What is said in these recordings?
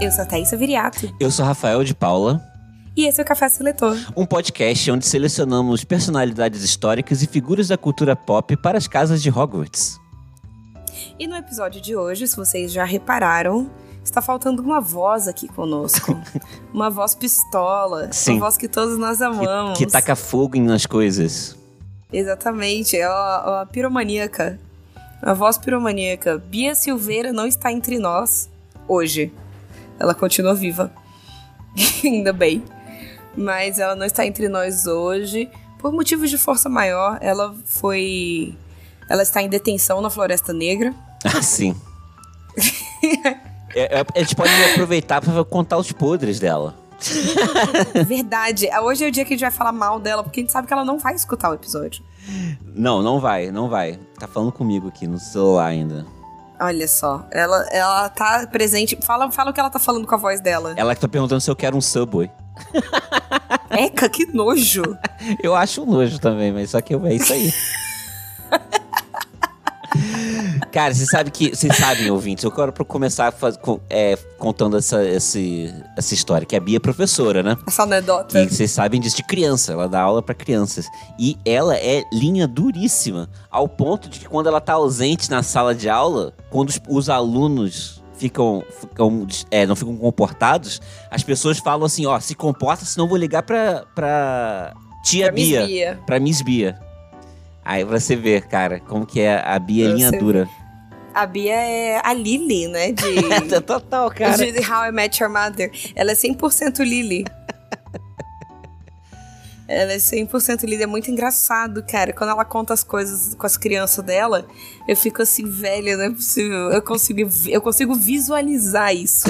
Eu sou a Thaisa Viriato. Eu sou Rafael de Paula. E esse é o Café Seletor. Um podcast onde selecionamos personalidades históricas e figuras da cultura pop para as casas de Hogwarts. E no episódio de hoje, se vocês já repararam, está faltando uma voz aqui conosco. uma voz pistola. Sim. Uma voz que todos nós amamos. Que, que taca fogo nas coisas. Exatamente, é a, a piromaníaca. A voz piromaníaca. Bia Silveira não está entre nós hoje. Ela continua viva. Ainda bem. Mas ela não está entre nós hoje. Por motivos de força maior, ela foi. Ela está em detenção na Floresta Negra. Ah, sim. é, é, a gente pode aproveitar para contar os podres dela. Verdade. Hoje é o dia que a gente vai falar mal dela, porque a gente sabe que ela não vai escutar o episódio. Não, não vai, não vai. Tá falando comigo aqui no celular ainda. Olha só, ela, ela tá presente. Fala, fala o que ela tá falando com a voz dela. Ela que tá perguntando se eu quero um Subway. Eca, que nojo. eu acho um nojo também, mas só que é isso aí. Cara, você sabe que. Vocês sabem, ouvintes, eu quero começar faz, é, contando essa, esse, essa história, que a Bia é professora, né? Essa anedota. E vocês sabem disso de criança, ela dá aula para crianças. E ela é linha duríssima, ao ponto de que quando ela tá ausente na sala de aula, quando os, os alunos ficam, ficam é, não ficam comportados, as pessoas falam assim, ó, se comporta, senão vou ligar pra, pra tia pra Bia, Miss Bia. Pra Miss Bia. Aí você vê, cara, como que é a Bia linha dura. A Bia é a Lily, né? De... Total, cara. De How I Met Your Mother. Ela é 100% Lily. Ela é 100% Lily. É muito engraçado, cara. Quando ela conta as coisas com as crianças dela, eu fico assim, velha, não é possível. Eu consigo, eu consigo visualizar isso.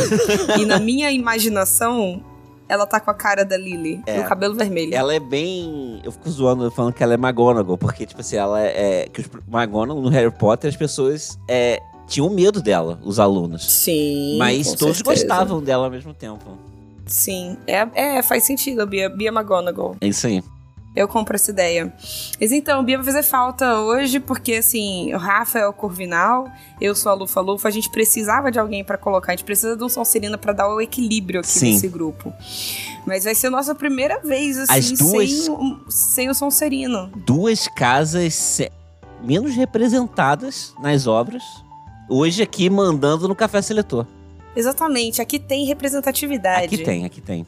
e na minha imaginação, ela tá com a cara da Lily, é. o cabelo vermelho. Ela é bem. Eu fico zoando falando que ela é McGonagall, porque, tipo assim, ela é. é que os McGonagall no Harry Potter, as pessoas é, tinham medo dela, os alunos. Sim. Mas todos certeza. gostavam dela ao mesmo tempo. Sim. É, é faz sentido, Bia, Bia McGonagall. É isso aí. Eu compro essa ideia. Mas então, Bia vai fazer falta hoje, porque assim, o Rafa é o Corvinal, eu sou a Lufa Lufa, a gente precisava de alguém para colocar, a gente precisa de um Sonserina para dar o equilíbrio aqui Sim. nesse grupo. Mas vai ser a nossa primeira vez, assim, As duas... sem, sem o Sonserino. Duas casas menos representadas nas obras, hoje aqui mandando no Café Seletor. Exatamente, aqui tem representatividade. Aqui tem, aqui tem.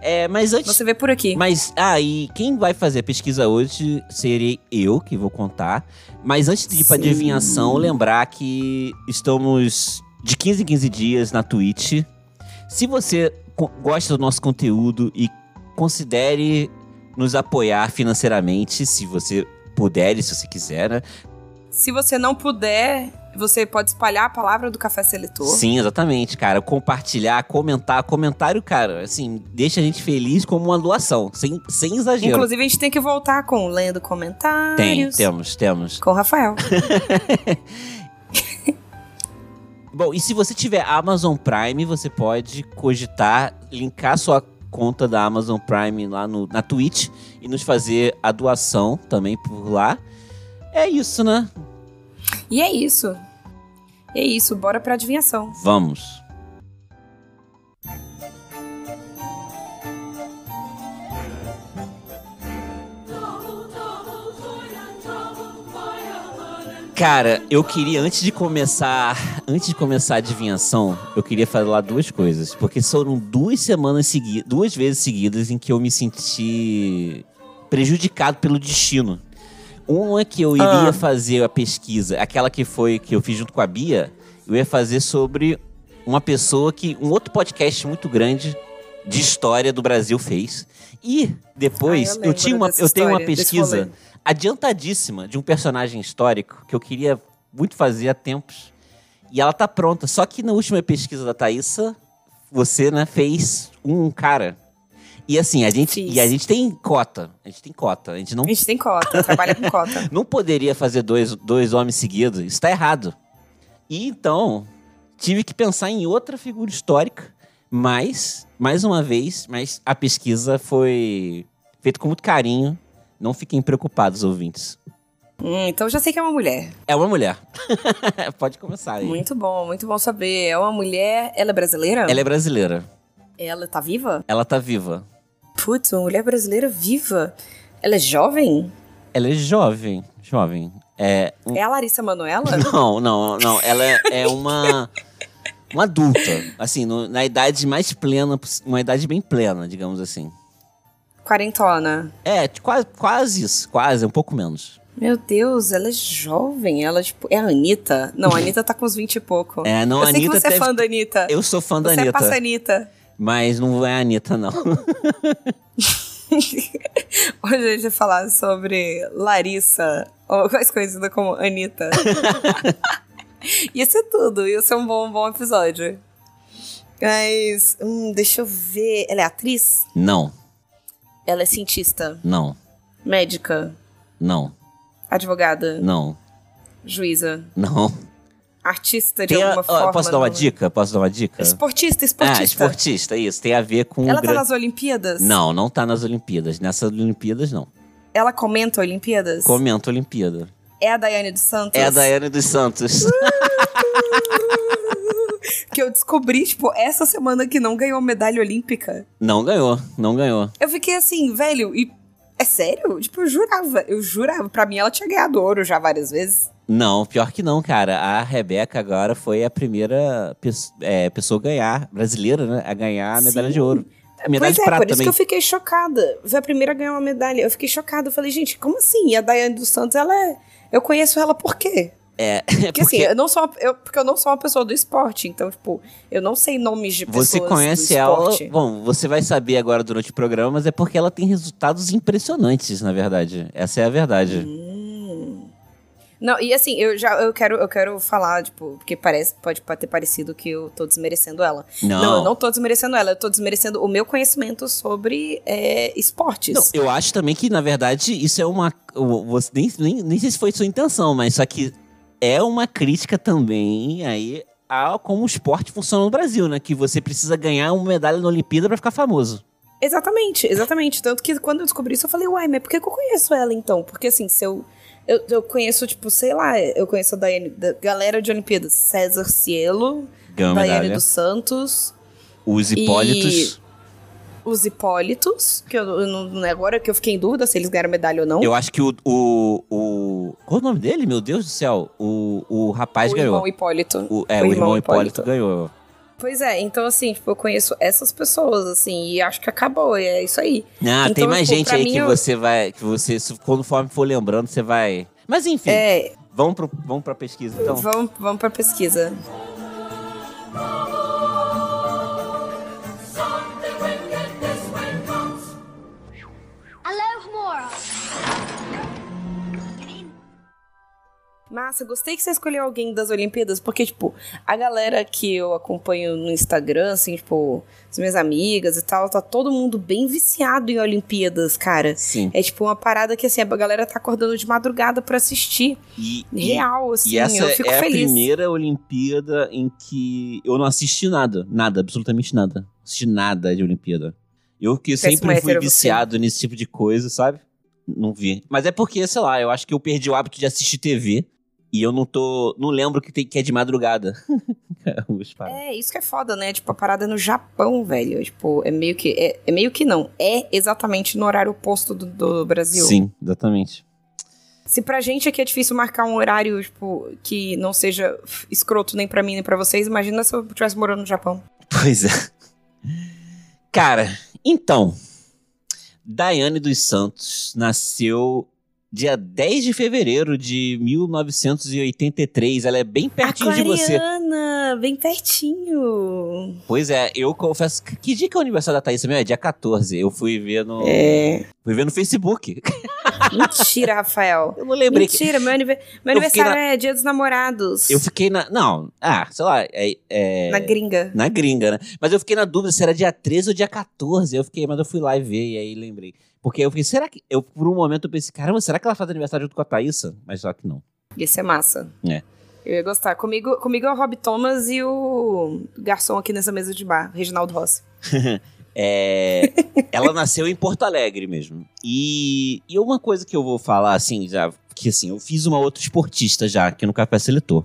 É, mas antes. Você vê por aqui. Mas, ah, e quem vai fazer a pesquisa hoje serei eu, que vou contar. Mas antes de ir pra Sim. adivinhação, lembrar que estamos de 15 em 15 dias na Twitch. Se você gosta do nosso conteúdo e considere nos apoiar financeiramente, se você puder e se você quiser, né? Se você não puder, você pode espalhar a palavra do Café Seletor. Sim, exatamente, cara. Compartilhar, comentar. Comentário, cara, assim, deixa a gente feliz como uma doação, sem, sem exagero. Inclusive, a gente tem que voltar com lendo comentários. Tem, temos, temos. Com o Rafael. Bom, e se você tiver Amazon Prime, você pode cogitar linkar sua conta da Amazon Prime lá no, na Twitch e nos fazer a doação também por lá. É isso, né? E é isso. É isso, bora pra adivinhação. Vamos. Cara, eu queria, antes de começar. Antes de começar a adivinhação, eu queria falar duas coisas. Porque foram duas semanas seguidas, duas vezes seguidas em que eu me senti prejudicado pelo destino. Uma é que eu iria Ah. fazer a pesquisa, aquela que foi que eu fiz junto com a Bia, eu ia fazer sobre uma pessoa que um outro podcast muito grande de história do Brasil fez. E depois Ah, eu eu, tinha uma, eu tenho uma pesquisa adiantadíssima de um personagem histórico que eu queria muito fazer há tempos. E ela tá pronta. Só que na última pesquisa da Thaísa, você, né, fez um cara. E assim, a gente, Fiz. e a gente tem cota. A gente tem cota. A gente não, A gente tem cota, trabalha com cota. não poderia fazer dois, dois homens seguidos. Isso tá errado. E então, tive que pensar em outra figura histórica. Mas, mais uma vez, mas a pesquisa foi feita com muito carinho. Não fiquem preocupados, ouvintes. Hum, então já sei que é uma mulher. É uma mulher. Pode começar aí. Muito bom, muito bom saber. É uma mulher. Ela é brasileira? Ela é brasileira. Ela tá viva? Ela tá viva. Putz, uma mulher brasileira viva. Ela é jovem? Ela é jovem. Jovem. É. um- É a Larissa Manoela? Não, não, não. Ela é, é uma. Uma adulta. Assim, no- na idade mais plena, uma idade bem plena, digamos assim. Quarentona. É, quase, quase isso. Quase, um pouco menos. Meu Deus, ela é jovem. Ela, tipo, é a Anitta? Não, a Anitta tá com uns 20 e pouco. É, não, Eu a sei Anitta que você é teve- fã da Anitta. Eu sou fã da você é Anitta. passa Anitta. Mas não é a Anitta, não. Hoje a gente vai falar sobre Larissa, ou mais conhecida como Anitta. ia ser tudo, ia ser um bom, bom episódio. Mas, hum, deixa eu ver. Ela é atriz? Não, Ela é cientista, não, médica, não, advogada, não, juíza, não. Artista de Tem a- alguma ó, forma. posso dar uma não- dica? Posso dar uma dica? Esportista, Ah, esportista. esportista, isso. Tem a ver com. Ela o tá gran- nas Olimpíadas? Não, não tá nas Olimpíadas. Nessas Olimpíadas, não. Ela comenta Olimpíadas? Comenta Olimpíada. É a Daiane dos Santos? É a Daiane dos Santos. Que eu descobri, tipo, essa semana que não ganhou medalha olímpica. não ganhou, não ganhou. Eu fiquei assim, velho, e é sério? Tipo, eu jurava, eu jurava. Pra mim, ela tinha ganhado ouro já várias vezes. Não, pior que não, cara. A Rebeca agora foi a primeira pesso- é, pessoa a ganhar, brasileira, né? A ganhar a medalha Sim. de ouro. A medalha pois de é, prata por isso também. que eu fiquei chocada. Foi a primeira a ganhar uma medalha. Eu fiquei chocada. Eu falei, gente, como assim? E a Daiane dos Santos, ela é. Eu conheço ela por quê? É, Porque, assim, eu não sou uma, eu, porque eu não sou uma pessoa do esporte. Então, tipo, eu não sei nomes de pessoas você conhece ela. Bom, você vai saber agora durante o programa, mas é porque ela tem resultados impressionantes, na verdade. Essa é a verdade. Hum. Não, e assim, eu já eu quero, eu quero falar, tipo, porque parece, pode ter parecido que eu tô desmerecendo ela. Não. Não, eu não tô desmerecendo ela, eu tô desmerecendo o meu conhecimento sobre é, esportes. Não, eu acho também que, na verdade, isso é uma. Você, nem, nem, nem sei se foi sua intenção, mas só que é uma crítica também aí a como o esporte funciona no Brasil, né? Que você precisa ganhar uma medalha na Olimpíada pra ficar famoso. Exatamente, exatamente. Tanto que quando eu descobri isso, eu falei, uai, mas por que eu conheço ela então? Porque assim, se eu. Eu, eu conheço, tipo, sei lá, eu conheço a Daiane, da galera de Olimpíadas. César Cielo, Ganhou Daiane medalha. dos Santos, Os Hipólitos. os Hipólitos, que eu, eu não, agora que eu fiquei em dúvida se eles ganharam medalha ou não. Eu acho que o, o, o. Qual o nome dele? Meu Deus do céu. O, o rapaz o ganhou. irmão Hipólito. O, é, o, irmão, Hipólito ganhou. Pois é, então assim, tipo, eu conheço essas pessoas, assim, e acho que acabou, e é isso aí. Ah, Então, tem mais tipo, gente aí que eu- você vai. Que você, conforme for lembrando, você vai. Mas enfim, É, vamos, pro, vamos pra pesquisa então. vamos, vamos pra pesquisa. Massa, gostei que você escolheu alguém das Olimpíadas, porque, tipo, a galera que eu acompanho no Instagram, assim, tipo, as minhas amigas e tal, tá todo mundo bem viciado em Olimpíadas, cara. Sim. É tipo uma parada que, assim, a galera tá acordando de madrugada pra assistir. E, Real, assim, E essa eu fico é a feliz. primeira Olimpíada em que eu não assisti nada. Nada, absolutamente nada. Não assisti nada de Olimpíada. Eu que Péssimo sempre fui hétero você. viciado nesse tipo de coisa, sabe? Não vi. Mas é porque, sei lá, eu acho que eu perdi o hábito de assistir TV. E eu não tô. Não lembro que, tem, que é de madrugada. Paradas. É, isso que é foda, né? Tipo, a parada é no Japão, velho. Tipo, é meio que. É, é meio que não. É exatamente no horário oposto do, do Brasil. Sim, exatamente. Se pra gente aqui é difícil marcar um horário, tipo, que não seja escroto nem pra mim nem pra vocês, imagina se eu estivesse morando no Japão. Pois é. Cara, então. Daiane dos Santos nasceu dia 10 de fevereiro de 1983. Ela é bem pertinho de você. Aquariana, bem pertinho. Pois é, eu confesso. que- Que dia que é o aniversário da Thaís mesmo? É dia 14. Eu fui ver no. É. Fui ver no Facebook. Mentira, Rafael. Eu não lembrei que. Mentira, meu, anive- meu Eu fiquei aniversário é dia dos namorados. Eu fiquei na. Não, ah, sei lá. É, é- Na gringa. na gringa, né? Mas eu fiquei na dúvida se era dia 13 ou dia 14. Eu fiquei, mas eu fui lá e ver, e aí lembrei. Porque eu fiquei, será que. Eu, por um momento, eu pensei, caramba, será que ela faz aniversário junto com a Thaísa? Mas só que não. Ia ser massa. É. Eu ia gostar. Comigo, comigo é o Rob Thomas e o garçom aqui nessa mesa de bar, Reginaldo Rossi. É, ela nasceu em Porto Alegre mesmo. E, e uma coisa que eu vou falar, assim, já. Que assim, eu fiz uma outra esportista já aqui no Café Seletor.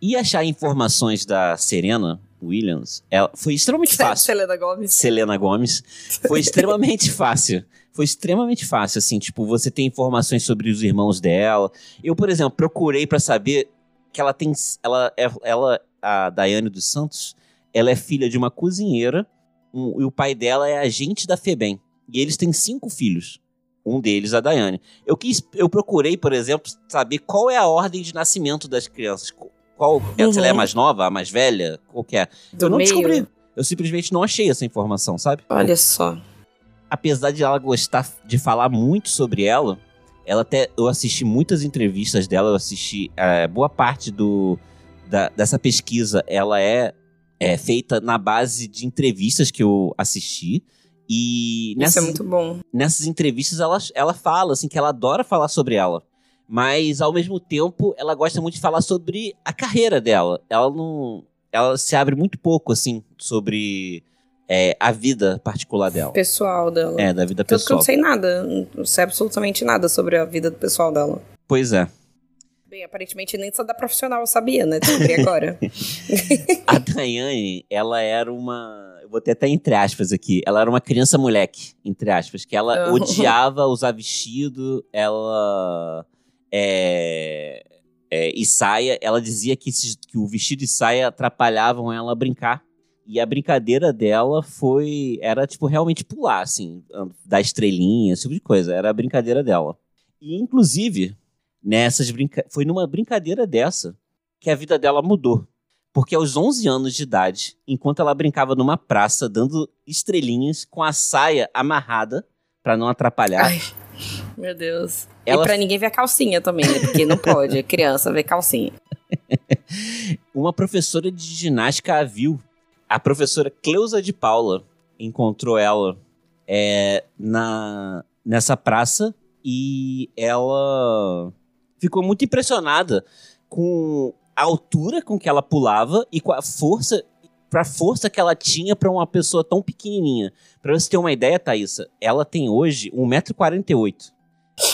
E achar informações da Serena Williams ela, foi extremamente fácil. Selena Gomes. Selena Gomes, foi extremamente fácil. Foi extremamente fácil, assim, tipo, você tem informações sobre os irmãos dela. Eu, por exemplo, procurei pra saber que ela tem. Ela, é- ela, a Daiane dos Santos, ela é filha de uma cozinheira um- e o pai dela é agente da FEBEM. E eles têm cinco filhos. Um deles, a Daiane. Eu quis, eu procurei, por exemplo, saber qual é a ordem de nascimento das crianças. Qual, se ela é a Uhum. mais nova, a mais velha, qual que é? Do eu não meio. descobri. Eu simplesmente não achei essa informação, sabe? Olha só. Apesar de ela gostar de falar muito sobre ela, ela até eu assisti muitas entrevistas dela, eu assisti é, boa parte do da- dessa pesquisa, ela é, é feita na base de entrevistas que eu assisti e Isso nessas, é muito bom. nessas entrevistas ela, ela fala assim que ela adora falar sobre ela. Mas ao mesmo tempo, ela gosta muito de falar sobre a carreira dela. Ela não ela se abre muito pouco assim sobre é, a vida particular dela. Pessoal dela. É, da vida Tanto que eu pessoal. não sei nada. Não sei absolutamente nada sobre a vida do pessoal dela. Pois é. Bem, aparentemente nem só da profissional eu sabia, né? Descobri agora. A Daiane, ela era uma. Eu botei até entre aspas aqui. Ela era uma criança moleque, entre aspas, que ela Ah. odiava usar vestido, ela. É, é, e saia. Ela dizia que, que o vestido e saia atrapalhavam ela a brincar. E a brincadeira dela foi. Era, tipo, realmente pular, assim, dar estrelinha, esse tipo de coisa. Era a brincadeira dela. E, inclusive, nessas brinca... foi numa brincadeira dessa que a vida dela mudou. Porque aos 11 anos de idade, enquanto ela brincava numa praça dando estrelinhas com a saia amarrada pra não atrapalhar, Ai, meu Deus. Ela- E pra ninguém ver a calcinha também, né? Porque não pode, criança ver calcinha. uma professora de ginástica a viu. A professora Cleusa de Paula encontrou ela é, na, nessa praça e ela ficou muito impressionada com a altura com que ela pulava e com a força pra força que ela tinha pra uma pessoa tão pequenininha. Pra você ter uma ideia, Thaísa, ela tem hoje 1,48m.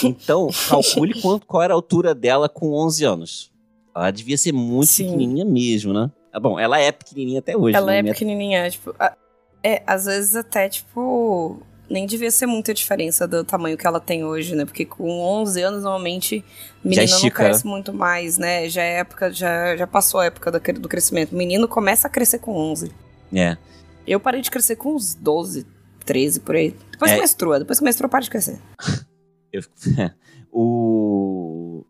Então, calcule quanto, qual era a altura dela com 11 anos. Ela devia ser muito Sim. pequenininha mesmo, né? Ah, Bom, ela é pequenininha até hoje. Ela né? é pequenininha, tipo... a- É, às vezes até, tipo... Nem devia ser muita diferença do tamanho que ela tem hoje, né? Porque com 11 anos, normalmente, menina não estica. cresce muito mais, né? Já é época, já, já passou a época do, do crescimento. O menino começa a crescer com 11. É. Eu parei de crescer com uns 12, 13, por aí. Depois É. que menstrua, depois que menstrua, para de crescer. Eu- o...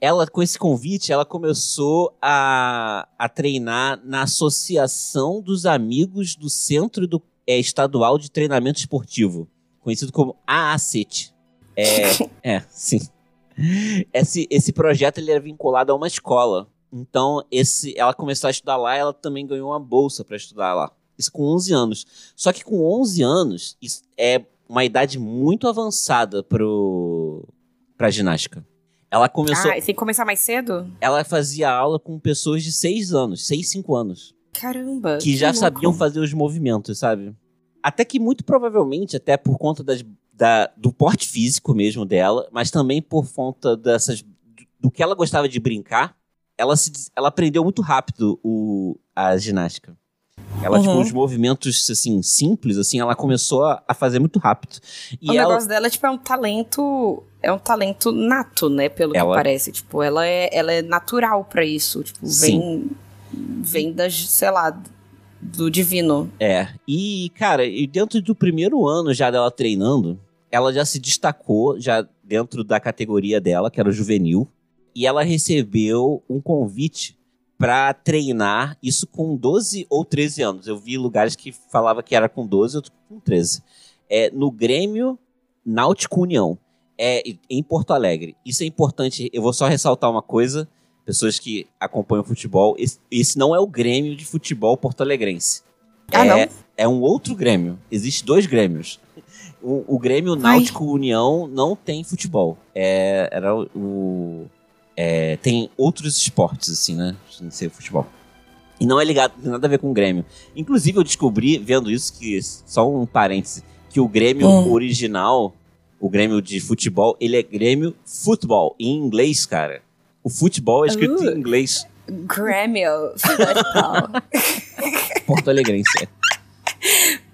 Ela, com esse convite, ela começou a, a treinar na Associação dos Amigos do Centro do, é, Estadual de Treinamento Esportivo, conhecido como AACET. É, é, sim. Esse, esse projeto ele era vinculado a uma escola. Então, esse, ela começou a estudar lá ela também ganhou uma bolsa para estudar lá. Isso com 11 anos. Só que com 11 anos, isso é uma idade muito avançada pro, pra ginástica. Ela começou. Ah, tem que começar mais cedo? Ela fazia aula com pessoas de 6 anos, 6, 5 anos. Caramba. Que já louco. sabiam fazer os movimentos, sabe? Até que muito provavelmente, até por conta das, da, do porte físico mesmo dela, mas também por conta dessas. do que ela gostava de brincar, ela, se, ela aprendeu muito rápido o, a ginástica. Ela, tipo, Uhum. os movimentos, assim, simples, assim, ela começou a, fazer muito rápido. E o ela, negócio dela, tipo, é um talento. É um talento nato, né? Pelo Ela- que parece. Tipo, ela é, ela é natural pra isso. Tipo, vem. Vem das, sei lá, do divino. É. E, cara, e dentro do primeiro ano já dela treinando, ela já se destacou já dentro da categoria dela, que era o juvenil, e ela recebeu um convite pra treinar isso com 12 ou 13 anos. Eu vi lugares que falava que era com 12, outro com 13. É no Grêmio Náutico União. É em Porto Alegre. Isso é importante. Eu vou só ressaltar uma coisa. Pessoas que acompanham futebol, esse, esse não é o Grêmio de futebol porto-alegrense. Ah, é, não? é um outro Grêmio. Existem dois Grêmios. O, o Grêmio Náutico União não tem futebol. É, era o. o- é, tem outros esportes, assim, né? Sem ser futebol. E não é ligado, não tem nada a ver com o Grêmio. Inclusive, eu descobri, vendo isso, que, só um parêntese, que o Grêmio Hum. original, o Grêmio de futebol, ele é Grêmio Futebol, em inglês, cara. O futebol é escrito Uh. em inglês Grêmio Futebol. porto-alegrense. é.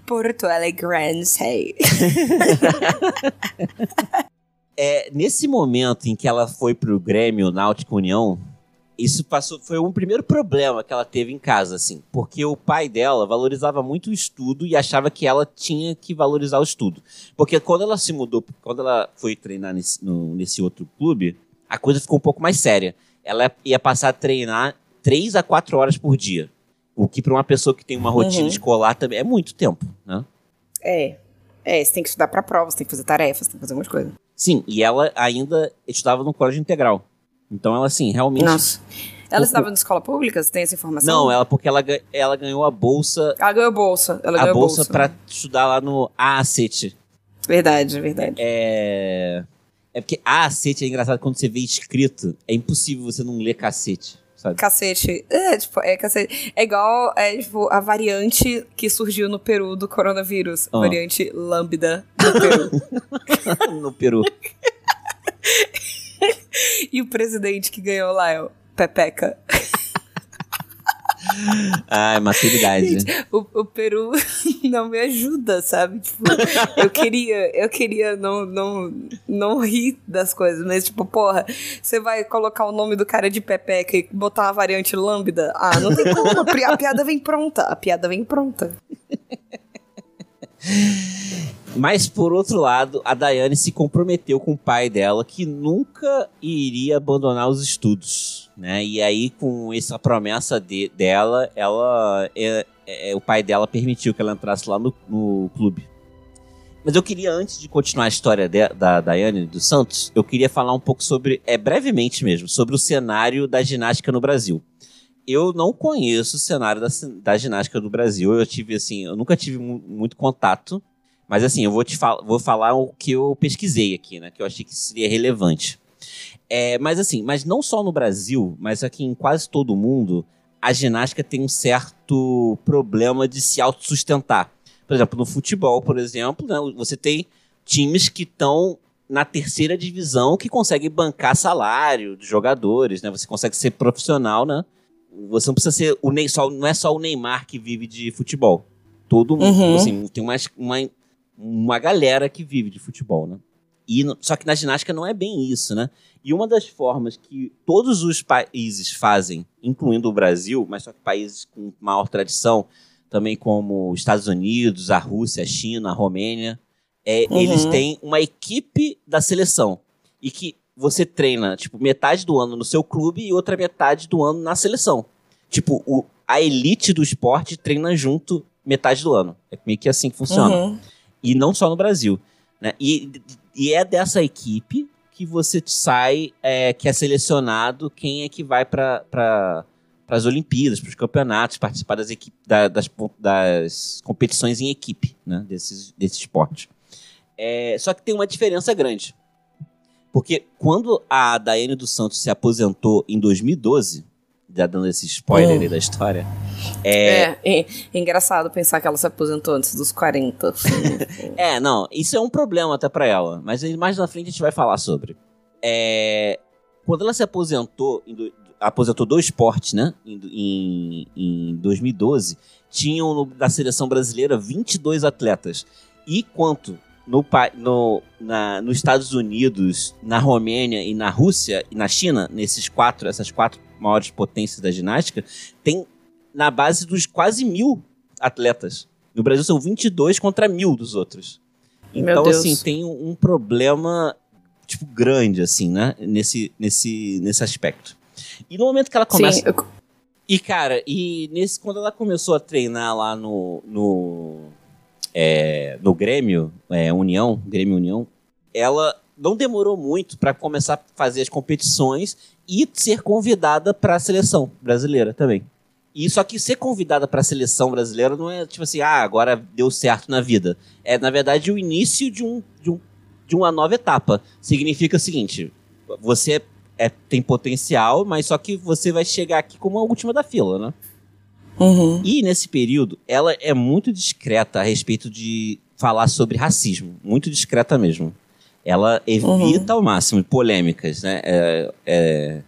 Porto Alegrense. É, nesse momento em que ela foi pro Grêmio Náutico União, isso passou, foi um primeiro problema que ela teve em casa, assim, porque o pai dela valorizava muito o estudo e achava que ela tinha que valorizar o estudo. Porque quando ela se mudou, quando ela foi treinar nesse, no- nesse outro clube, a coisa ficou um pouco mais séria. Ela ia passar a treinar três a quatro horas por dia. O que para uma pessoa que tem uma rotina Uhum. escolar também é muito tempo, né? É. É, você tem que estudar pra prova, você tem que fazer tarefas, tem que fazer um monte de coisa. Sim, e ela ainda estudava no colégio integral. Então ela, assim, realmente. Nossa. Ela O- estudava na escola pública? Você tem essa informação? Não, ela porque ela, ela ganhou a bolsa. Ela ganhou bolsa. Ela a ganhou bolsa, bolsa. pra estudar lá no AACET. Verdade, verdade. É. É porque AACET é engraçado quando você vê escrito, é impossível você não ler cacete, sabe? Cacete. É, tipo, é cacete. É igual, é, tipo, a variante que surgiu no Peru do coronavírus. Ah. Variante lambda do Peru. no Peru. e o presidente que ganhou lá é o Pepeca. Ai, maturidade. O, o Peru não me ajuda, sabe? Tipo, eu queria, eu queria não, não, não rir das coisas, mas tipo, porra, você vai colocar o nome do cara de Pepeca e botar uma variante lambda? Ah, não tem como, a piada vem pronta, a piada vem pronta. Mas, por outro lado, a Daiane se comprometeu com o pai dela que nunca iria abandonar os estudos, né? E aí, com essa promessa de- dela, ela, é- é- o pai dela permitiu que ela entrasse lá no, no clube. Mas eu queria, antes de continuar a história de- da Daiane dos Santos, eu queria falar um pouco sobre, é brevemente mesmo, sobre o cenário da ginástica no Brasil. Eu não conheço o cenário da, da ginástica no Brasil. Eu tive, assim, eu nunca tive mu- muito contato. Mas assim, eu vou te fal vou falar o que eu pesquisei aqui, né? Que eu achei que seria relevante. É, mas assim, mas não só no Brasil, mas aqui em quase todo o mundo, a ginástica tem um certo problema de se autossustentar. Por exemplo, no futebol, por exemplo, né, você tem times que estão na terceira divisão que conseguem bancar salário dos jogadores, né? Você consegue ser profissional, né? Você não precisa ser o Ney, só, não é só o Neymar que vive de futebol. Todo mundo, Uhum. assim, tem uma, uma, uma galera que vive de futebol, né? E, só que na ginástica não é bem isso, né? E uma das formas que todos os países fazem, incluindo o Brasil, mas só que países com maior tradição, também como os Estados Unidos, a Rússia, a China, a Romênia, é, Uhum. eles têm uma equipe da seleção. E que você treina, tipo, metade do ano no seu clube e outra metade do ano na seleção. Tipo, o, a elite do esporte treina junto metade do ano. É meio que assim que funciona. Uhum. E não só no Brasil. Né? E, e é dessa equipe que você sai, é, que é selecionado quem é que vai para pra, as Olimpíadas, para os campeonatos, participar das, equipe, da- das, das competições em equipe né? desses, desse esporte. É, só que tem uma diferença grande. Porque quando a Daiane dos Santos se aposentou em 2012, já dando esse spoiler aí da história, é, É, é, é engraçado pensar que ela se aposentou antes dos 40. É, não, isso é um problema até pra ela, mas mais na frente a gente vai falar sobre. É, quando ela se aposentou, do- aposentou do esporte, né? Em, em, em 2012, tinham no, da seleção brasileira 22 atletas. E quanto no, no, na, nos Estados Unidos, na Romênia e na Rússia e na China, nesses quatro, essas quatro maiores potências da ginástica, tem na base dos quase mil atletas. No Brasil são 22 contra mil dos outros. Então, assim, tem um problema, tipo, grande, assim, né? Nesse, nesse, nesse aspecto. E no momento que ela começa... Sim, eu... E, cara, e nesse, quando ela começou a treinar lá no, no, é, no Grêmio, é, União, Grêmio União, ela não demorou muito para começar a fazer as competições e ser convidada para a seleção brasileira também. E só que ser convidada para a seleção brasileira não é tipo assim, ah, agora deu certo na vida. É, na verdade, o início de, um, de, um, de uma nova etapa. Significa o seguinte: você é, tem potencial, mas só que você vai chegar aqui como a última da fila, né? Uhum. E nesse período, ela é muito discreta a respeito de falar sobre racismo. Muito discreta mesmo. Ela evita uhum. ao máximo polêmicas, né? É, é...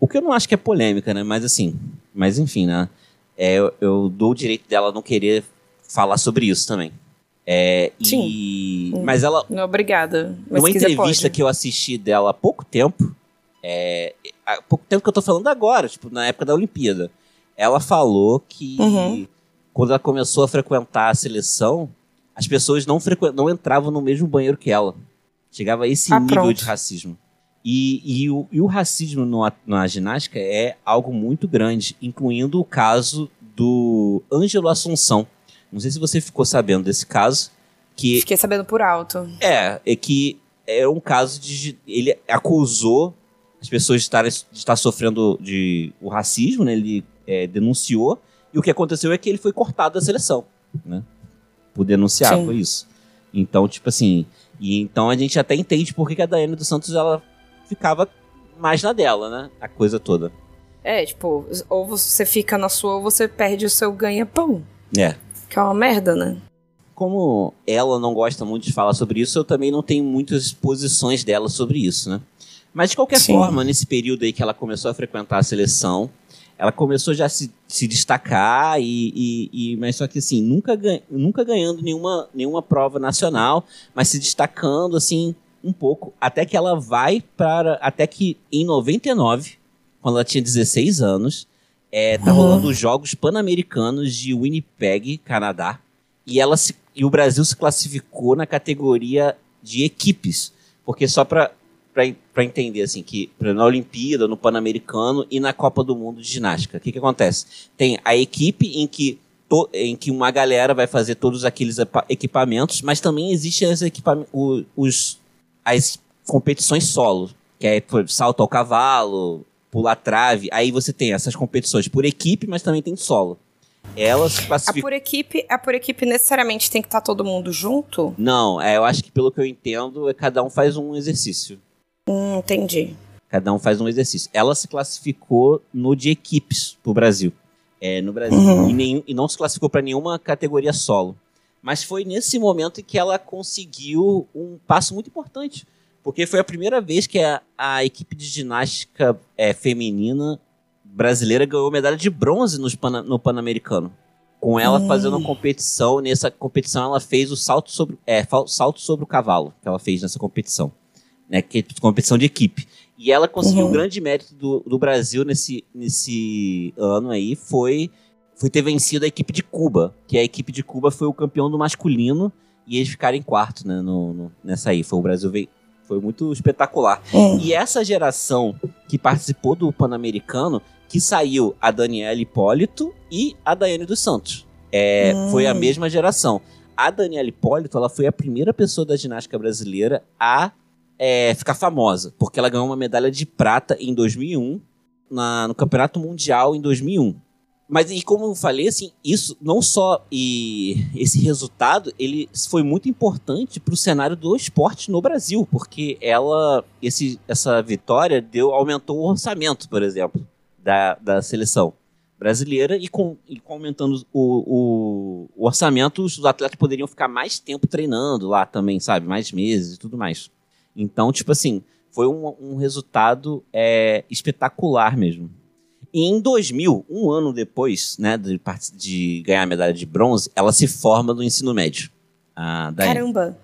O que eu não acho que é polêmica, né? Mas assim, mas enfim, né? É, eu, eu, dou o direito dela não querer falar sobre isso também. É, Sim. E... Mas ela. Não, obrigada. Mas numa entrevista que eu assisti dela há pouco tempo, é, há pouco tempo que eu tô falando agora, tipo, na época da Olimpíada, ela falou que uhum. quando ela começou a frequentar a seleção, as pessoas não, frequ... não entravam no mesmo banheiro que ela. Chegava a esse ah, nível pronto. de racismo. E, e, o, e o racismo no, na ginástica é algo muito grande, incluindo o caso do Ângelo Assunção. Não sei se você ficou sabendo desse caso. Que Fiquei sabendo por alto. É, é que é um caso de. Ele acusou as pessoas de, estarem, de estar sofrendo de o racismo, né? Ele é, denunciou. E o que aconteceu é que ele foi cortado da seleção, né? Por denunciar, Sim. foi isso. Então, tipo assim. E então a gente até entende por que a Daiane dos Santos ela ficava mais na dela, né? A coisa toda. É, tipo, ou você fica na sua ou você perde o seu ganha-pão. É. Que é uma merda, né? Como ela não gosta muito de falar sobre isso, eu também não tenho muitas posições dela sobre isso, né? Mas de qualquer Sim. forma, nesse período aí que ela começou a frequentar a seleção, ela começou já a se, se destacar e, e, e, mas só que assim nunca, ganha, nunca ganhando nenhuma, nenhuma prova nacional mas se destacando assim um pouco, até que ela vai para. Até que em 99, quando ela tinha 16 anos, é, tá rolando os Jogos Pan-Americanos de Winnipeg, Canadá. E, ela se, e o Brasil se classificou na categoria de equipes. Porque só para para entender assim que na Olimpíada, no Pan-Americano e na Copa do Mundo de ginástica, o que, que acontece? Tem a equipe em que to, em que uma galera vai fazer todos aqueles equipamentos, mas também existem os, os as competições solo, que é salto ao cavalo, pular trave. Aí você tem essas competições por equipe, mas também tem solo. Elas classificam. A por equipe, a por equipe necessariamente tem que estar tá todo mundo junto? Não, é, eu acho que pelo que eu entendo, é cada um faz um exercício. Hum, entendi. Cada um faz um exercício. Ela se classificou no de equipes pro Brasil. É, no Brasil. Uhum. E, nenhum, e não se classificou para nenhuma categoria solo. Mas foi nesse momento que ela conseguiu um passo muito importante. Porque foi a primeira vez que a, a equipe de ginástica é, feminina brasileira ganhou medalha de bronze nos pan, no Pan-Americano. Com ela fazendo uma competição. Nessa competição, ela fez o salto sobre, é, salto sobre o cavalo, que ela fez nessa competição. Né, que competição de equipe. E ela conseguiu uhum. um grande mérito do, do Brasil nesse, nesse ano aí, foi foi ter vencido a equipe de Cuba, que a equipe de Cuba foi o campeão do masculino e eles ficaram em quarto né, no, no, nessa aí. Foi o Brasil veio, foi muito espetacular. É. E essa geração que participou do Pan-Americano, que saiu a Daniela Hipólito e a Daiane dos Santos. É, hum. Foi a mesma geração. A Daniela Hipólito ela foi a primeira pessoa da ginástica brasileira a é, ficar famosa, porque ela ganhou uma medalha de prata em 2001 na, no Campeonato Mundial em 2001. Mas e como eu falei, assim, isso não só e esse resultado, ele foi muito importante para o cenário do esporte no Brasil, porque ela esse essa vitória deu aumentou o orçamento, por exemplo, da, da seleção brasileira e com, e com aumentando o, o, o, orçamento, os atletas poderiam ficar mais tempo treinando lá também, sabe? Mais meses e tudo mais. Então, tipo assim, foi um, um resultado é, espetacular mesmo. E em 2000, um ano depois, né, de, de ganhar a medalha de bronze, ela se forma no ensino médio. Ah, Caramba,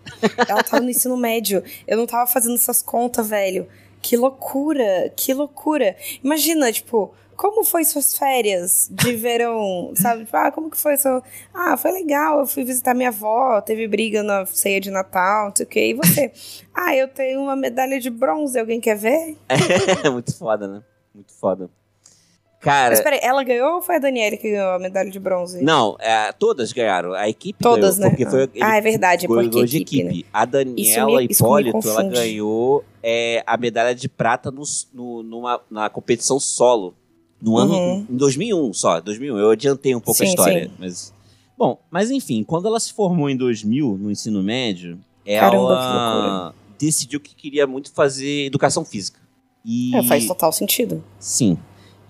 ela tava no ensino médio. Eu não tava fazendo essas contas, velho. Que loucura, que loucura. Imagina, tipo, como foi suas férias de verão? Sabe? Tipo, ah, como que foi seu. Ah, foi legal. Eu fui visitar minha avó, teve briga na ceia de Natal, não sei o quê. E você? ah, eu tenho uma medalha de bronze, alguém quer ver? É, muito foda, né? Muito foda. Cara. Mas peraí, ela ganhou ou foi a Daniela que ganhou a medalha de bronze? Não, é, todas ganharam. A equipe todas, ganhou, né? Porque foi, ah, é verdade, porque de equipe. equipe. Né? A Daniela Hipólito, ela ganhou é, a medalha de prata no, no, numa, na competição solo. No ano. Uhum. Em 2001 só, 2001. Eu adiantei um pouco sim, a história. Sim. Mas. Bom, mas enfim, quando ela se formou em 2000, no ensino médio, ela Caramba, que decidiu que queria muito fazer educação física. E... É, faz total sentido. Sim.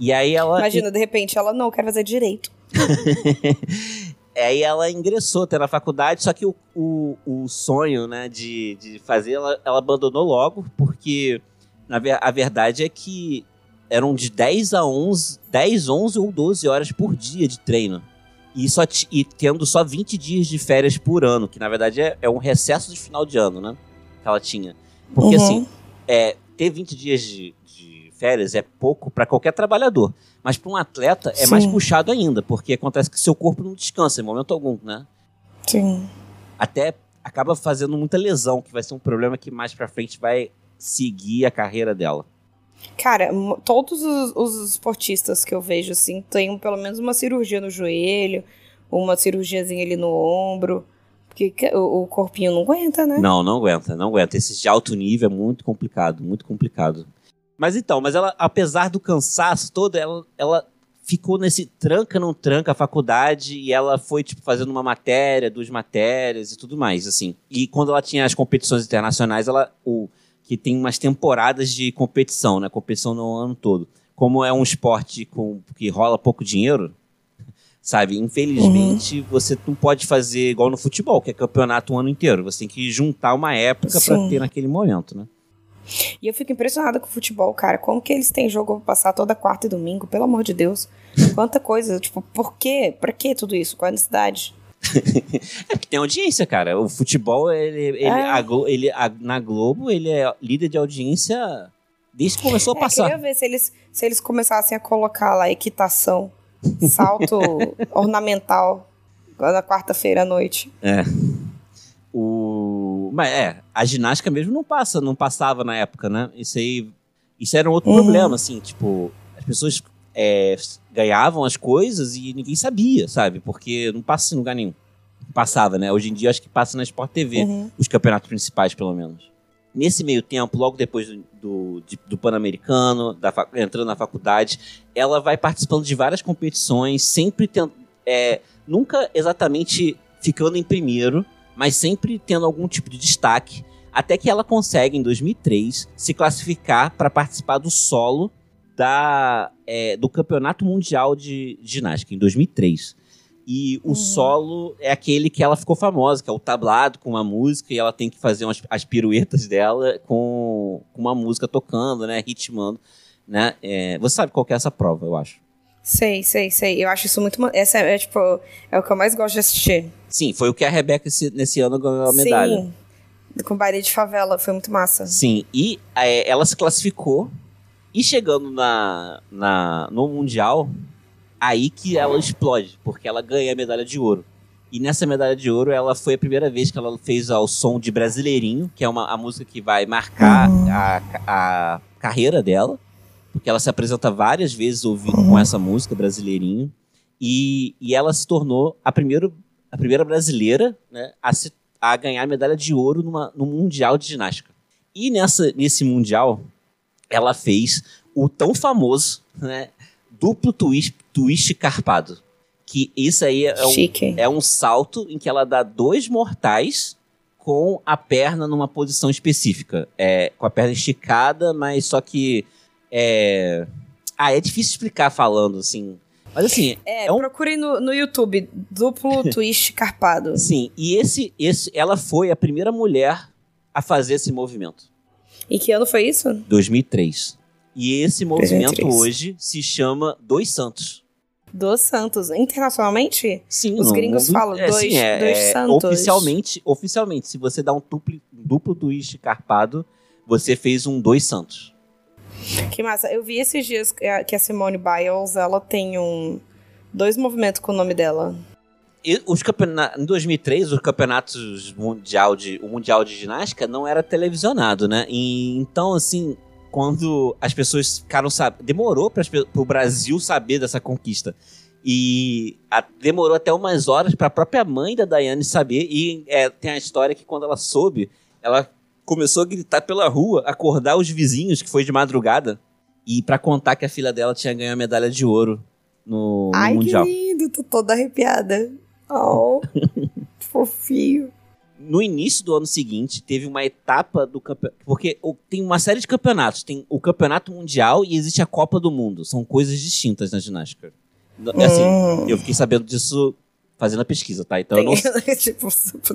E aí ela. Imagina, de repente, ela não quer fazer direito. aí ela ingressou até na faculdade, só que o, o, o sonho, né, de, de fazer, ela, ela abandonou logo, porque na, a verdade é que eram de 10 a 11, 10, 11 ou 12 horas por dia de treino. E, só e tendo só 20 dias de férias por ano, que na verdade é, é um recesso de final de ano, né? Que ela tinha. Porque uhum. assim, é, ter 20 dias de, férias é pouco para qualquer trabalhador. Mas para um atleta é Sim. mais puxado ainda, porque acontece que seu corpo não descansa em momento algum, né? Sim. Até acaba fazendo muita lesão, que vai ser um problema que mais para frente vai seguir a carreira dela. Cara, todos os, os, esportistas que eu vejo, assim, têm pelo menos uma cirurgia no joelho, uma cirurgiazinha ali no ombro. Porque o, o corpinho não aguenta, né? Não, não aguenta, não aguenta. Esse de alto nível é muito complicado, muito complicado. Mas então, mas ela, apesar do cansaço todo, ela, ela ficou nesse tranca não tranca a faculdade e ela foi tipo fazendo uma matéria, duas matérias e tudo mais, assim. E quando ela tinha as competições internacionais, ela o que tem umas temporadas de competição, né? Competição no ano todo. Como é um esporte com que rola pouco dinheiro, sabe? Infelizmente, uhum. você não pode fazer igual no futebol, que é campeonato o ano inteiro. Você tem que juntar uma época para ter naquele momento, né? E eu fico impressionada com o futebol, cara. Como que eles têm jogo pra passar toda quarta e domingo? Pelo amor de Deus. Quanta coisa. Tipo, por quê? Pra que tudo isso? Qual a necessidade? é porque tem audiência, cara. O futebol, ele, ele, é. a, ele a, na Globo, ele é líder de audiência desde que começou a é, passar. Eu queria ver se eles, se eles começassem a colocar lá equitação, salto ornamental na quarta-feira à noite. É. O... Mas é, a ginástica mesmo não passa, não passava na época, né? Isso aí. Isso era um outro uhum. problema, assim, tipo, as pessoas é, ganhavam as coisas e ninguém sabia, sabe? Porque não passa em lugar nenhum. Passava, né? Hoje em dia acho que passa na Sport TV, uhum. os campeonatos principais, pelo menos. Nesse meio tempo, logo depois do, do, do Pan-Americano, entrando na faculdade, ela vai participando de várias competições, sempre tendo. É, nunca exatamente ficando em primeiro, mas sempre tendo algum tipo de destaque, até que ela consegue, em 2003, se classificar para participar do solo da, é, do Campeonato Mundial de, Ginástica, em 2003. E o uhum. solo é aquele que ela ficou famosa, que é o tablado com uma música, e ela tem que fazer umas, as piruetas dela com, com uma música tocando, né, ritmando. Né? É, você sabe qual é essa prova, eu acho. Sei, sei, sei. Eu acho isso muito. Essa é, é, tipo, é o que eu mais gosto de assistir. Sim, foi o que a Rebeca esse, nesse ano ganhou a medalha. Sim. Com baile de favela, foi muito massa. Sim, e é, ela se classificou. E chegando na, na, no Mundial, aí que ela explode, porque ela ganha a medalha de ouro. E nessa medalha de ouro, ela foi a primeira vez que ela fez ao som de Brasileirinho, que é uma, a música que vai marcar uhum. a, a carreira dela porque ela se apresenta várias vezes ouvindo com essa música, Brasileirinho, e, e ela se tornou a, primeiro, a primeira brasileira né, a, se, a ganhar medalha de ouro numa, no Mundial de Ginástica. E nessa, nesse Mundial, ela fez o tão famoso né, duplo twist, twist carpado. Que isso aí é um, é um salto em que ela dá dois mortais com a perna numa posição específica. É, com a perna esticada, mas só que é... Ah, é difícil explicar falando, assim. Mas assim. É, é um... procure no, no YouTube, duplo twist carpado. Sim, e esse, esse, ela foi a primeira mulher a fazer esse movimento. E que ano foi isso? 2003. E esse movimento 2003. hoje se chama Dois Santos. Dos Santos. Internacionalmente? Sim, Os no gringos mundo- falam dois- dois é, santos. Oficialmente, oficialmente, se você dá um duplo, duplo twist carpado, você fez um dois santos. Que massa. Eu vi esses dias que a Simone Biles, ela tem um... Dois movimentos com o nome dela. E os campeona- em 2003, os campeonatos mundial de, o mundial de ginástica não era televisionado, né? E, então, assim, quando as pessoas ficaram sabendo, demorou para o Brasil saber dessa conquista. E a- demorou até umas horas para a própria mãe da Daiane saber. E é, tem a história que quando ela soube, ela começou a gritar pela rua, acordar os vizinhos, que foi de madrugada, e para contar que a filha dela tinha ganho a medalha de ouro no, no Ai, mundial. que lindo. Tô toda arrepiada. Oh, fofinho. no início do ano seguinte, teve uma etapa do campeonato. Porque tem uma série de campeonatos. Tem o campeonato mundial e existe a Copa do Mundo. São coisas distintas na ginástica. No- Assim, Hum. eu fiquei sabendo disso fazendo a pesquisa, tá? Então eu não, tipo,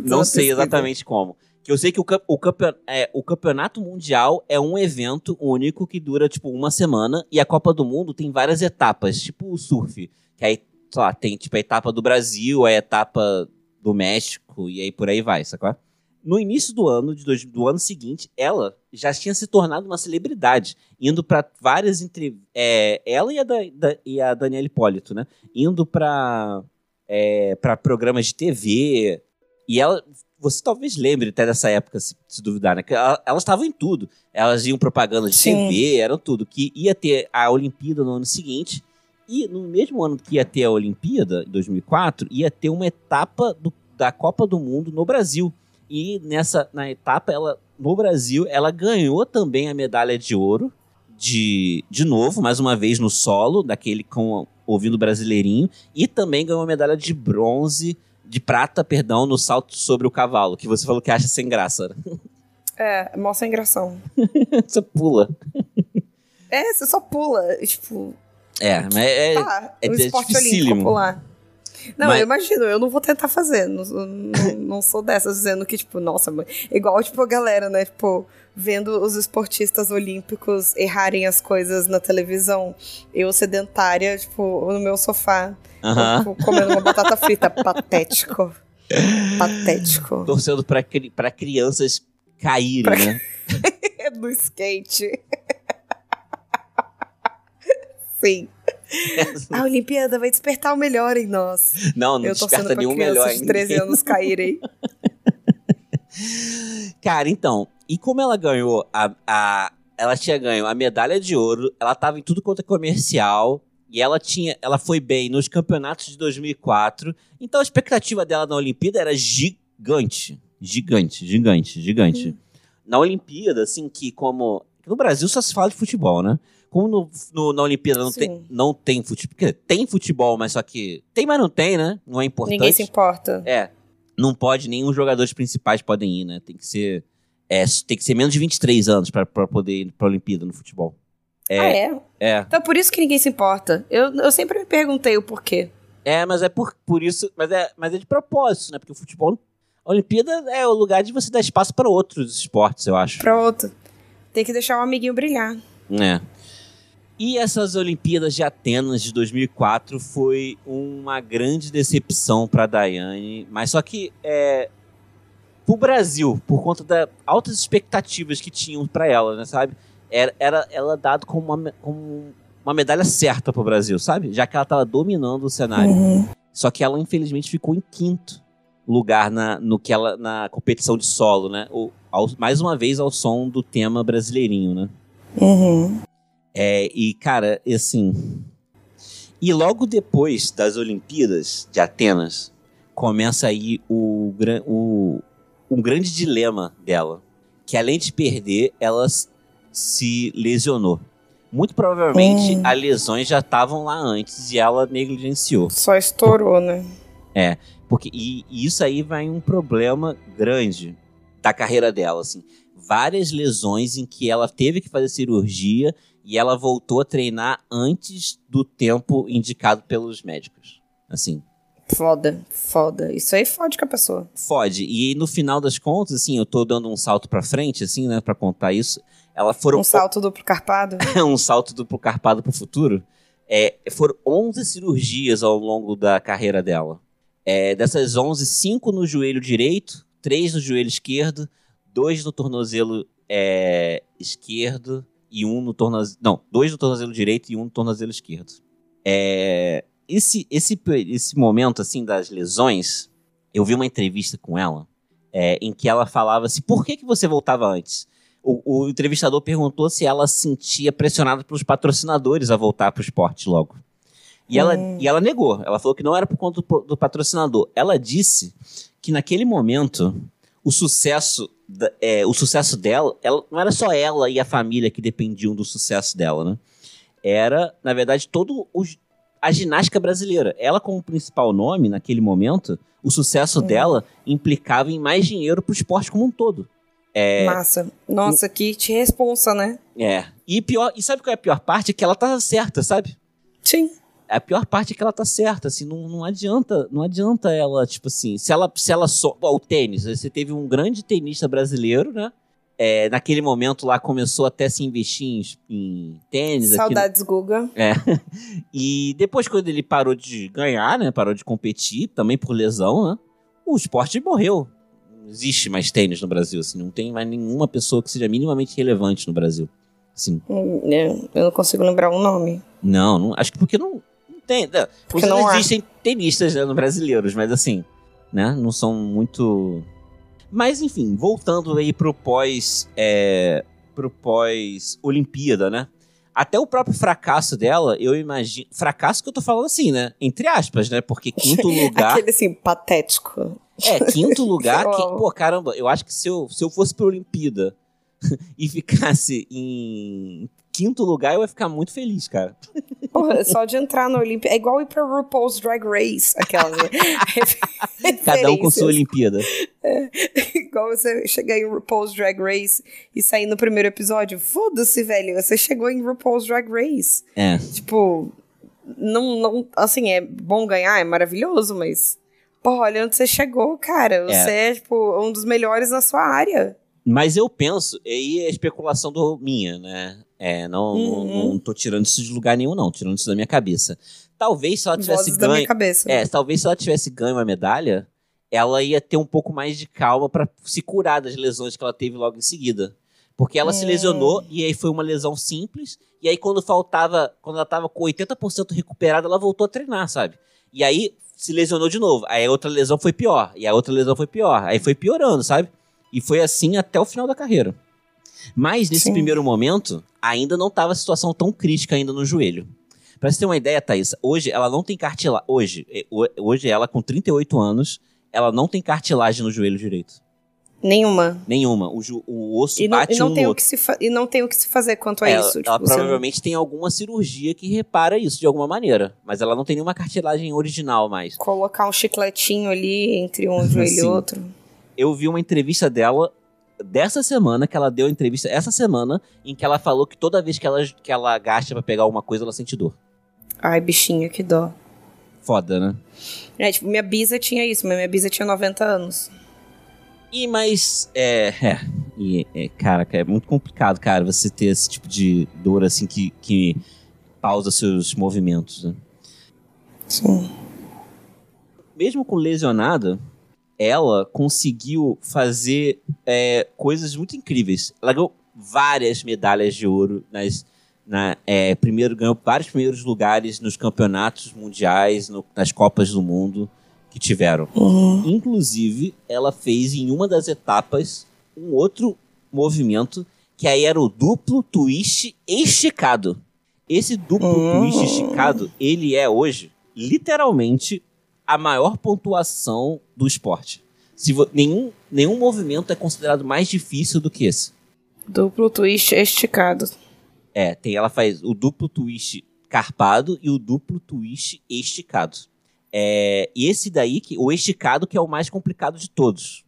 não sei exatamente como. Que eu sei que o, o, campe- é, o campeonato mundial é um evento único que dura, tipo, uma semana. E a Copa do Mundo tem várias etapas, tipo o surf. Que aí, sei lá, tem, tipo, a etapa do Brasil, a etapa do México, e aí por aí vai, sacou? No início do ano, de dois- do ano seguinte, ela já tinha se tornado uma celebridade, indo pra várias entrevistas. ela e a, da, da- e a Daniela Hipólito, né? Indo pra, é, pra programas de TV. E ela. Você talvez lembre até dessa época, se, se duvidar, né? Que ela- elas estavam em tudo. Elas iam propaganda de Sim. TV, eram tudo. Que ia ter a Olimpíada no ano seguinte. E no mesmo ano que ia ter a Olimpíada, em 2004, ia ter uma etapa do- da Copa do Mundo no Brasil. E nessa na etapa, ela no Brasil, ela ganhou também a medalha de ouro. De, de novo, mais uma vez no solo, daquele com ouvindo brasileirinho. E também ganhou a medalha de bronze, de prata, perdão, no salto sobre o cavalo, que você falou que acha sem graça. né? É, mó sem gração. você pula. É, você só pula. Tipo, É, mas é, tá, é o esporte dificílimo. olímpico pular. Não, Mas- eu imagino, eu não vou tentar fazer. Não, não, não sou dessas dizendo que, tipo, nossa, mãe. Igual, tipo, a galera, né? Tipo, vendo os esportistas olímpicos errarem as coisas na televisão. Eu, sedentária, tipo, no meu sofá, Aham. tipo, comendo uma batata frita. Patético. Patético. torcendo pra, cri- pra crianças caírem, né? no skate. Sim. A Olimpíada vai despertar o melhor em nós. Não, não eu desperta pra nenhum melhor crianças de ainda. 13 anos caírem. Cara, então, e como ela ganhou a, a. Ela tinha ganho a medalha de ouro, ela tava em tudo quanto é comercial. E ela tinha. Ela foi bem nos campeonatos de 2004. Então a expectativa dela na Olimpíada era gigante. Gigante, gigante, gigante. Na Olimpíada, assim, que como. No Brasil só se fala de futebol, né? Como no, no- na Olimpíada não Sim. tem, não tem futebol. Porque tem futebol, mas só que. Tem, mas não tem, né? Não é importante. Ninguém se importa. É. Não pode, nenhum jogadores principais podem ir, né? Tem que ser. É, tem que ser menos de 23 anos pra poder ir pra Olimpíada no futebol. É, Ah, é? é. Então por isso que ninguém se importa. Eu, eu sempre me perguntei o porquê. É, mas é por, por isso. Mas é, mas é de propósito, né? Porque o futebol. A Olimpíada é o lugar de você dar espaço para outros esportes, eu acho. Pronto. Tem que deixar o amiguinho brilhar. É. E essas Olimpíadas de Atenas de 2004 foi uma grande decepção para Daiane, mas só que é pro Brasil, por conta das altas expectativas que tinham para ela, né, sabe? Era, era ela dado como uma, como uma medalha certa pro Brasil, sabe? Já que ela tava dominando o cenário. Uhum. Só que ela infelizmente ficou em quinto lugar na, no que ela na competição de solo, né? O, ao- mais uma vez ao som do tema brasileirinho, né? Uhum. É, e, cara, assim. E logo depois das Olimpíadas de Atenas, começa aí o, o, um grande dilema dela. Que além de perder, ela se lesionou. Muito provavelmente Hum. as lesões já estavam lá antes e ela negligenciou. Só estourou, né? Porque, e, e isso aí vai um problema grande da carreira dela, assim. Várias lesões em que ela teve que fazer cirurgia e ela voltou a treinar antes do tempo indicado pelos médicos. Assim, Foda, foda. Isso aí fode com a pessoa. Fode. E no final das contas, assim, eu tô dando um salto pra frente, assim, né, pra contar isso. Ela foram. Um salto duplo carpado. um salto duplo carpado pro futuro. É, foram 11 cirurgias ao longo da carreira dela. É, dessas 11, 5 no joelho direito, 3 no joelho esquerdo, 2 no tornozelo é, esquerdo e um no tornozelo. Não, 2 no tornozelo direito e um no tornozelo esquerdo. É, esse, esse, esse momento, assim, das lesões, eu vi uma entrevista com ela é, em que ela falava assim: por que, que você voltava antes? O, o entrevistador perguntou se ela se sentia pressionada pelos patrocinadores a voltar para o esporte logo. E, ela, Hum. e ela negou. Ela falou que não era por conta do, do patrocinador. Ela disse que naquele momento o sucesso, da- é, o sucesso dela, ela, não era só ela e a família que dependiam do sucesso dela, né? Era, na verdade, todo os- a ginástica brasileira. Ela, como principal nome naquele momento, o sucesso Hum. dela implicava em mais dinheiro pro esporte como um todo. É, Massa. Nossa, que te responsa, né? é. E pior, e sabe qual é a pior parte? É que ela tá certa, sabe? Sim. A pior parte é que ela tá certa, assim, não, não adianta, não adianta ela, tipo assim, se ela, se ela só, ó, o tênis, você teve um grande tenista brasileiro, né? É, naquele momento lá começou até a se investir em, em tênis. Saudades, Guga. e depois, quando ele parou de ganhar, né? Parou de competir, também por lesão, né? O esporte morreu. Não existe mais tênis no Brasil, assim. Não tem mais nenhuma pessoa que seja minimamente relevante no Brasil. Assim, Hum, Eu eu não consigo lembrar o nome. não, não acho que porque não, não tem. Né? Porque não, não existem tenistas né, no brasileiros, mas assim, né? Não são muito. Mas enfim, voltando aí pro pós. É, pro pós-Olimpíada, né? Até o próprio fracasso dela, eu imagino. Fracasso que eu tô falando assim, né? Entre aspas, né? Porque quinto lugar. Aquele assim, patético. É, quinto lugar. Que, pô, caramba, eu acho que se eu, se eu fosse pra Olimpíada e ficasse em quinto lugar, eu ia ficar muito feliz, cara. Porra, só de entrar no Olimpíada. É igual ir pra RuPaul's Drag Race. Aquelas. né? Cada um com sua. Olimpíada. Igual você chegar em RuPaul's Drag Race e sair no primeiro episódio. Foda-se, velho. Você chegou em RuPaul's Drag Race. É. Tipo, não, não. Assim, é bom ganhar, é maravilhoso, mas. Porra, olha onde você chegou, cara. Você é, tipo, um dos melhores na sua área. Mas eu penso, e aí é especulação do, minha, né? É, não, não, Uhum. não tô tirando isso de lugar nenhum, não. Tirando isso da minha cabeça. Talvez se ela tivesse Vozes da minha ganho. cabeça. É, talvez se ela tivesse ganho uma medalha, ela ia ter um pouco mais de calma pra se curar das lesões que ela teve logo em seguida. Porque ela se Hum. lesionou e aí foi uma lesão simples. E aí, quando faltava, quando ela tava com 80% recuperada, ela voltou a treinar, sabe? E aí se lesionou de novo. Aí a outra lesão foi pior. E a outra lesão foi pior. Aí foi piorando, sabe? E foi assim até o final da carreira. Mas nesse Sim. primeiro momento, ainda não tava a situação tão crítica ainda no joelho. Pra você ter uma ideia, Thaís, hoje ela não tem cartilagem. Hoje, ho- hoje ela com 38 anos, ela não tem cartilagem no joelho direito. Nenhuma. Nenhuma. O, o osso E não, bate e, não um tem no o que se e não tem o que se fazer quanto a ela, isso. ela tipo, não- provavelmente tem alguma cirurgia que repara isso de alguma maneira. Mas ela não tem nenhuma cartilagem original mais. Colocar um chicletinho ali entre um joelho e outro. Eu vi uma entrevista dela dessa semana, que ela deu a entrevista essa semana, em que ela falou que toda vez que ela, que ela agacha pra pegar alguma coisa, ela sente dor. Ai, bichinha, que dó. Foda, né? É, tipo, minha bisa tinha isso, mas minha bisa tinha 90 anos. E mas é, é, e, é, cara, é muito complicado, cara, você ter esse tipo de dor assim que, que pausa seus movimentos, né? Sim. Mesmo com lesionada, ela conseguiu fazer é, coisas muito incríveis. Ela ganhou várias medalhas de ouro nas na, é, primeiro ganhou vários primeiros lugares nos campeonatos mundiais, no- nas copas do mundo que tiveram. Uhum. Inclusive, ela fez em uma das etapas um outro movimento que aí era o duplo twist esticado. Esse duplo Hum. twist esticado, ele é hoje literalmente a maior pontuação do esporte. Se nenhum, nenhum movimento é considerado mais difícil do que esse. Duplo twist esticado. É, tem, ela faz o duplo twist carpado e o duplo twist esticado. É, e esse daí, que, o esticado, que é o mais complicado de todos.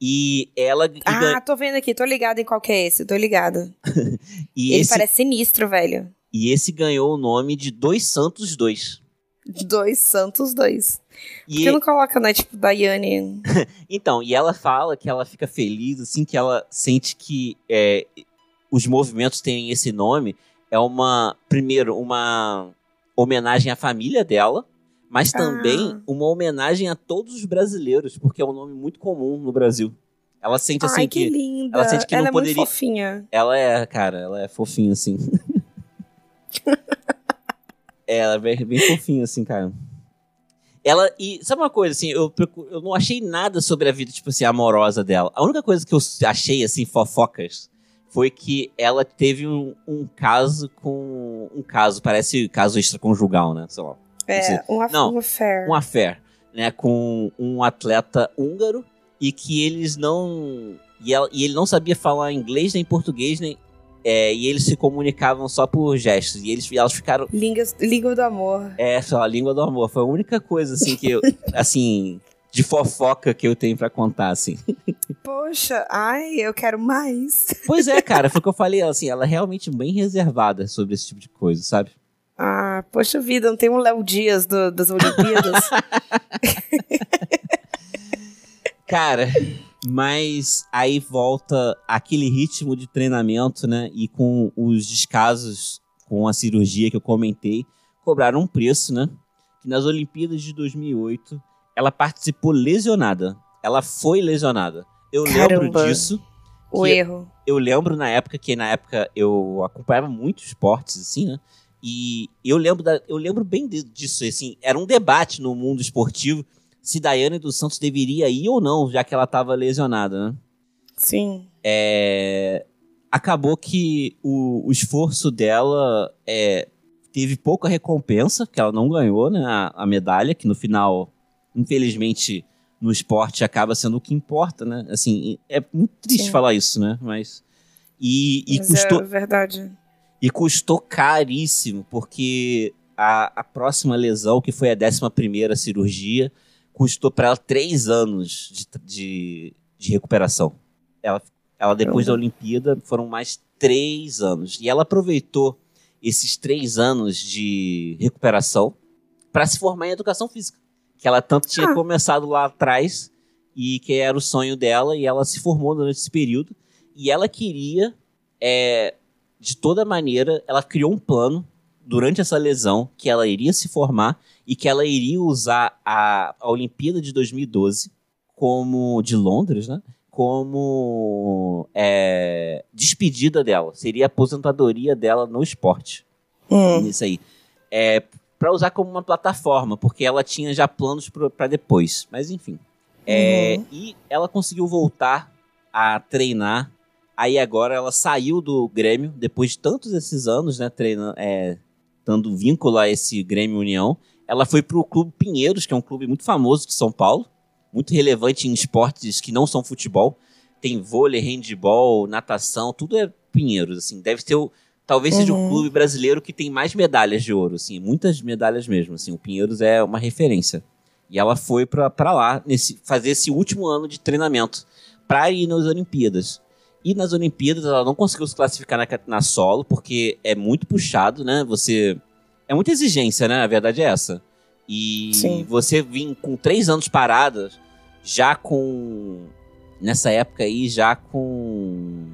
E ela. Ah, tô vendo aqui, tô ligada em qual que é esse, tô ligada. e, Ele esse, parece sinistro, velho. e esse ganhou o nome de Dois Santos 2. Dois santos, dois. Por E que não coloca, né, tipo, Daiane? Então, e ela fala que ela fica feliz, assim, que ela sente que é, os movimentos terem esse nome é uma, primeiro, uma homenagem à família dela, mas também Ah. uma homenagem a todos os brasileiros, porque é um nome muito comum no Brasil. Ela sente assim Ai, que, que linda. ela sente que não é poderia- fofinha. ela é, cara, ela é fofinha assim. É, ela é bem, fofinha assim, cara. Ela, e sabe uma coisa, assim, eu, eu não achei nada sobre a vida, tipo assim, amorosa dela. A única coisa que eu achei, assim, fofocas, foi que ela teve um, um caso com. Um caso, parece caso extraconjugal, né? Sei lá. É, um, Não, um affair. Um affair, né? Com um atleta húngaro e que eles não. E, ela- e ele não sabia falar inglês nem português, nem. É, e eles se comunicavam só por gestos. E eles, e elas ficaram. Línguas- Língua do amor. É, só língua do amor. Foi a única coisa, assim, que eu. assim. De fofoca que eu tenho pra contar, assim. Poxa, ai, eu quero mais. Pois é, cara, foi o que eu falei, assim, ela é realmente bem reservada sobre esse tipo de coisa, sabe? Ah, poxa vida, não tem um Léo Dias do- das Olimpíadas? Cara, mas aí volta aquele ritmo de treinamento, né? E com os descasos com a cirurgia que eu comentei, cobraram um preço, né? Que nas Olimpíadas de 2008 ela participou lesionada. Ela foi lesionada. Eu lembro Caramba. disso. o erro. Eu lembro na época que na época eu acompanhava muito esportes assim, né? E eu lembro da, eu lembro bem disso, assim, era um debate no mundo esportivo se Daiane dos Santos deveria ir ou não, já que ela estava lesionada, né? Sim. É, acabou que o, o esforço dela é, teve pouca recompensa, que ela não ganhou, né? A, a medalha, que no final, infelizmente, no esporte acaba sendo o que importa, né? Assim, é muito triste Sim. falar isso, né? Mas. E, e Mas custou, é verdade. e custou caríssimo, porque a, a próxima lesão, que foi a 11 cirurgia, custou para ela três anos de, de, de recuperação. Ela, ela, depois da Caramba. Olimpíada, foram mais três anos. E ela aproveitou esses três anos de recuperação para se formar em educação física. Que ela tanto tinha Ah. começado lá atrás e que era o sonho dela, e ela se formou durante esse período. E ela queria, é, de toda maneira, ela criou um plano durante essa lesão que ela iria se formar e que ela iria usar a, a Olimpíada de 2012 como de Londres, né? Como é, despedida dela. Seria a aposentadoria dela no esporte. Hum. Isso aí. É, para usar como uma plataforma, porque ela tinha já planos para depois. Mas enfim. É, Uhum. E ela conseguiu voltar a treinar. Aí agora ela saiu do Grêmio, depois de tantos esses anos, né? Treinando, é, dando vínculo a esse Grêmio União. Ela foi pro Clube Pinheiros, que é um clube muito famoso de São Paulo, muito relevante em esportes que não são futebol. Tem vôlei, handball, natação, tudo é Pinheiros, assim. Deve ser o, talvez seja o Uhum. clube brasileiro que tem mais medalhas de ouro, assim, muitas medalhas mesmo, assim. O Pinheiros é uma referência. E ela foi pra lá nesse fazer esse último ano de treinamento para ir nas Olimpíadas. E nas Olimpíadas ela não conseguiu se classificar na, na solo porque é muito puxado, né? Você é muita exigência, né? A verdade é essa. E Sim. você vir com três anos paradas, já com nessa época aí, já com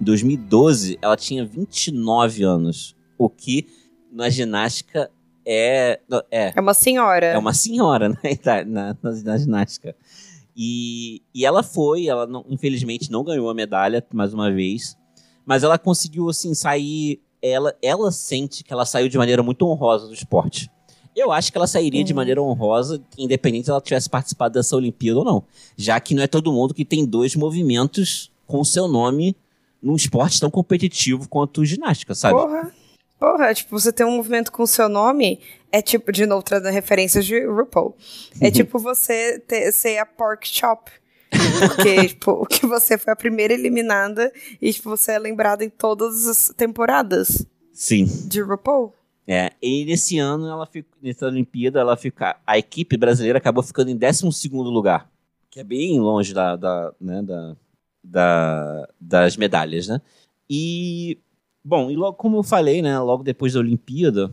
em 2012, ela tinha 29 anos, o que na ginástica é é É uma senhora. é uma senhora né, tá, na, na, na ginástica. E, e ela foi, ela não- infelizmente não ganhou a medalha mais uma vez, mas ela conseguiu assim sair. Ela, ela sente que ela saiu de maneira muito honrosa do esporte. Eu acho que ela sairia de maneira honrosa, independente se ela tivesse participado dessa Olimpíada ou não. Já que não é todo mundo que tem dois movimentos com o seu nome num esporte tão competitivo quanto ginástica, sabe? Porra. Porra, tipo, você ter um movimento com o seu nome é tipo, de novo, trazendo referências de RuPaul. É tipo você ter, ser a pork chop. Porque, tipo, que você foi a primeira eliminada e, tipo, você é lembrada em todas as temporadas Sim. de RuPaul. É, e nesse ano, ela fica, nessa Olimpíada, ela fica, a equipe brasileira acabou ficando em 12 lugar, que é bem longe da, da, né, da, da- das medalhas, né? E, bom, e logo como eu falei, né, logo depois da Olimpíada,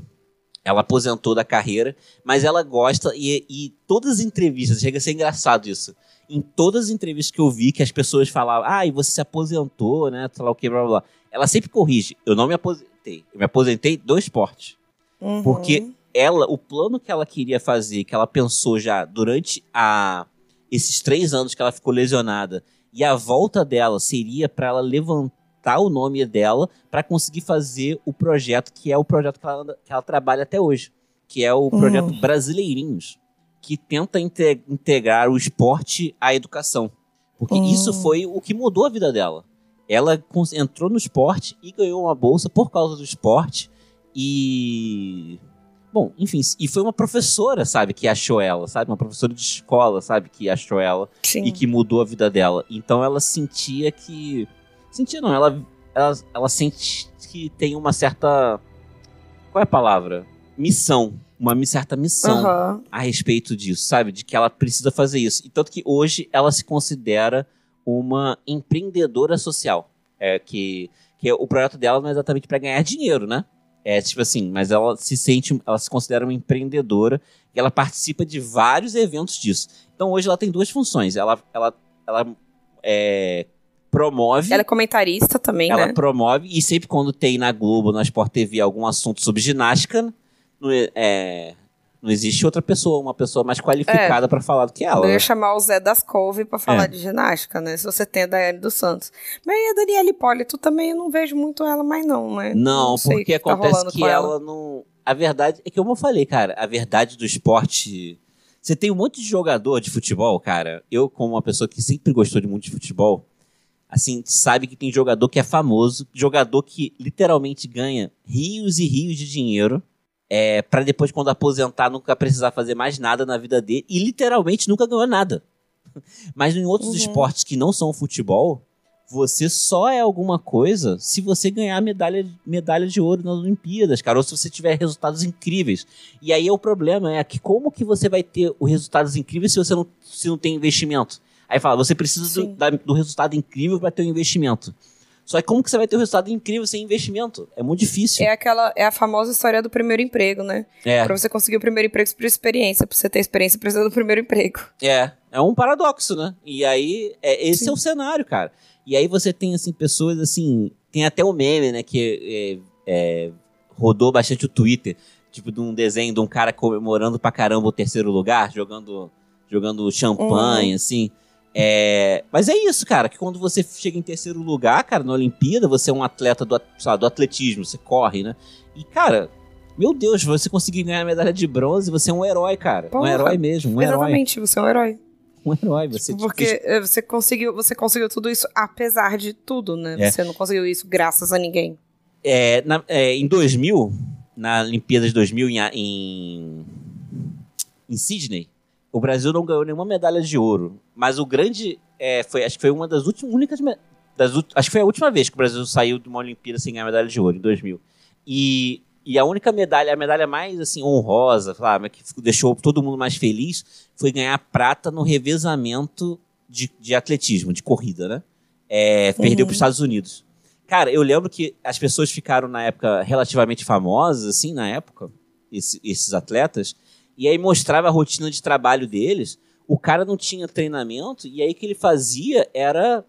Ela aposentou da carreira, mas ela gosta e, e todas as entrevistas, chega a ser engraçado isso. Em todas as entrevistas que eu vi que as pessoas falavam, ah, e você se aposentou, né? Sei lá o que, blá blá blá. Ela sempre corrige. Eu não me aposentei. Eu me aposentei do esporte. Uhum. Porque ela, o plano que ela queria fazer, que ela pensou já durante a, esses três anos que ela ficou lesionada, e a volta dela seria para ela levantar o nome dela para conseguir fazer o projeto que é o projeto que ela, que ela trabalha até hoje, que é o projeto Brasileirinhos, que tenta inte- integrar o esporte à educação. Porque Hum. isso foi o que mudou a vida dela. Ela entrou no esporte e ganhou uma bolsa por causa do esporte e Bom, enfim, e foi uma professora, sabe, que achou ela, sabe? Uma professora de escola, sabe, que achou ela Sim. e que mudou a vida dela. Então ela sentia que. Sentia não, ela, ela, ela sente que tem uma certa. Qual é a palavra? Missão. Uma certa missão Aham. a respeito disso, sabe? De que ela precisa fazer isso. E tanto que hoje ela se considera uma empreendedora social. É que, que o projeto dela não é exatamente para ganhar dinheiro, né? É tipo assim, mas ela se sente, ela se considera uma empreendedora e ela participa de vários eventos disso. Então hoje ela tem duas funções. Ela, ela, ela é, promove Ela é comentarista também, ela né? promove, e sempre quando tem na Globo, na Sport TV, algum assunto sobre ginástica, não, é- é, não existe outra pessoa, uma pessoa mais qualificada pra falar do que ela. Eu né? ia chamar o Zé das Couve pra falar É. de ginástica, né? Se você tem a Daiane dos Santos. Mas a Daniela Hipólito também eu não vejo muito ela mais, não, né? Não, sei o porque tá acontece rolando que com ela não. A verdade é que, como eu falei, cara, a verdade do esporte. Você tem um monte de jogador de futebol, cara. Eu, como uma pessoa que sempre gostou de muito de futebol, assim, sabe que tem jogador que é famoso, jogador que literalmente ganha rios e rios de dinheiro. É, para depois, quando aposentar, nunca precisar fazer mais nada na vida dele. E literalmente nunca ganhou nada. Mas em outros Uhum. esportes que não são futebol, você só é alguma coisa se você ganhar medalha, medalha de ouro nas Olimpíadas, cara, ou se você tiver resultados incríveis. E aí é o problema é que como que você vai ter os resultados incríveis se você não, se não tem investimento? Aí fala, você precisa do, da- do resultado incrível para ter um investimento. Só que como que você vai ter um resultado incrível sem investimento? É muito difícil. É aquela, é a famosa história do primeiro emprego, né? É, Pra você conseguir o primeiro emprego, você precisa de experiência. Pra você ter experiência, precisa do primeiro emprego. é, é um paradoxo, né? E aí, é, esse Sim. é o cenário, cara. E aí você tem, assim, pessoas, assim... Tem até o meme, né, que é, é, rodou bastante o Twitter. Tipo, de um desenho de um cara comemorando pra caramba o terceiro lugar, jogando, jogando champanhe, assim. É, mas é isso, cara, que quando você chega em terceiro lugar, cara, na Olimpíada, você é um atleta do, lá, do atletismo, você corre, né? E, cara, meu Deus, você conseguir ganhar a medalha de bronze, você é um herói, cara. Um Porra. herói mesmo, um herói. Exatamente, você é um herói. Um herói, você Porque eh, você conseguiu, você conseguiu tudo isso apesar de tudo, né? É. Você não conseguiu isso graças a ninguém. É, na- é, em 2000, na Olimpíada de 2000 em, em, em Sydney, o Brasil não ganhou nenhuma medalha de ouro. Mas o grande. é, foi, acho que foi uma das últimas. Únicas, das, acho que foi a última vez que o Brasil saiu de uma Olimpíada sem ganhar medalha de ouro, em 2000. E, e a única medalha, a medalha mais assim, honrosa, sabe, que deixou todo mundo mais feliz, foi ganhar prata no revezamento de, de atletismo, de corrida, né? É, perdeu para os Estados Unidos. Cara, eu lembro que as pessoas ficaram na época relativamente famosas, assim, na época, esse- esses atletas, e aí mostrava a rotina de trabalho deles. O cara não tinha treinamento, e aí o que ele fazia era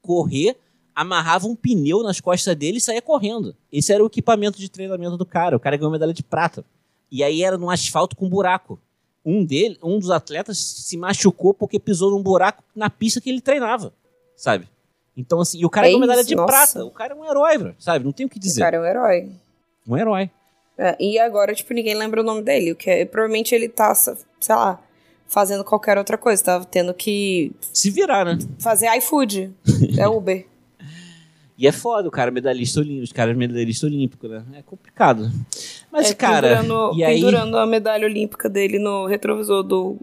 correr, amarrava um pneu nas costas dele e saía correndo. Esse era o equipamento de treinamento do cara. O cara ganhou medalha de prata. E aí era num asfalto com buraco. Um dele, um dos atletas se machucou porque pisou num buraco na pista que ele treinava, sabe? Então assim, e o cara É ganhou medalha isso, de nossa. prata. O cara é um herói, bro, sabe? Não tem o que O dizer. cara é um herói. Um herói. É, e agora, tipo, ninguém lembra o nome dele. O que é, provavelmente ele tá, sei lá, fazendo qualquer outra coisa. Tá tendo que Se virar, né? fazer iFood. É Uber. E é foda, o cara é medalhista olímpico, os caras medalhista olímpico, né? É complicado. Mas, é, cara, pendurando, e aí... pendurando a medalha olímpica dele no retrovisor do,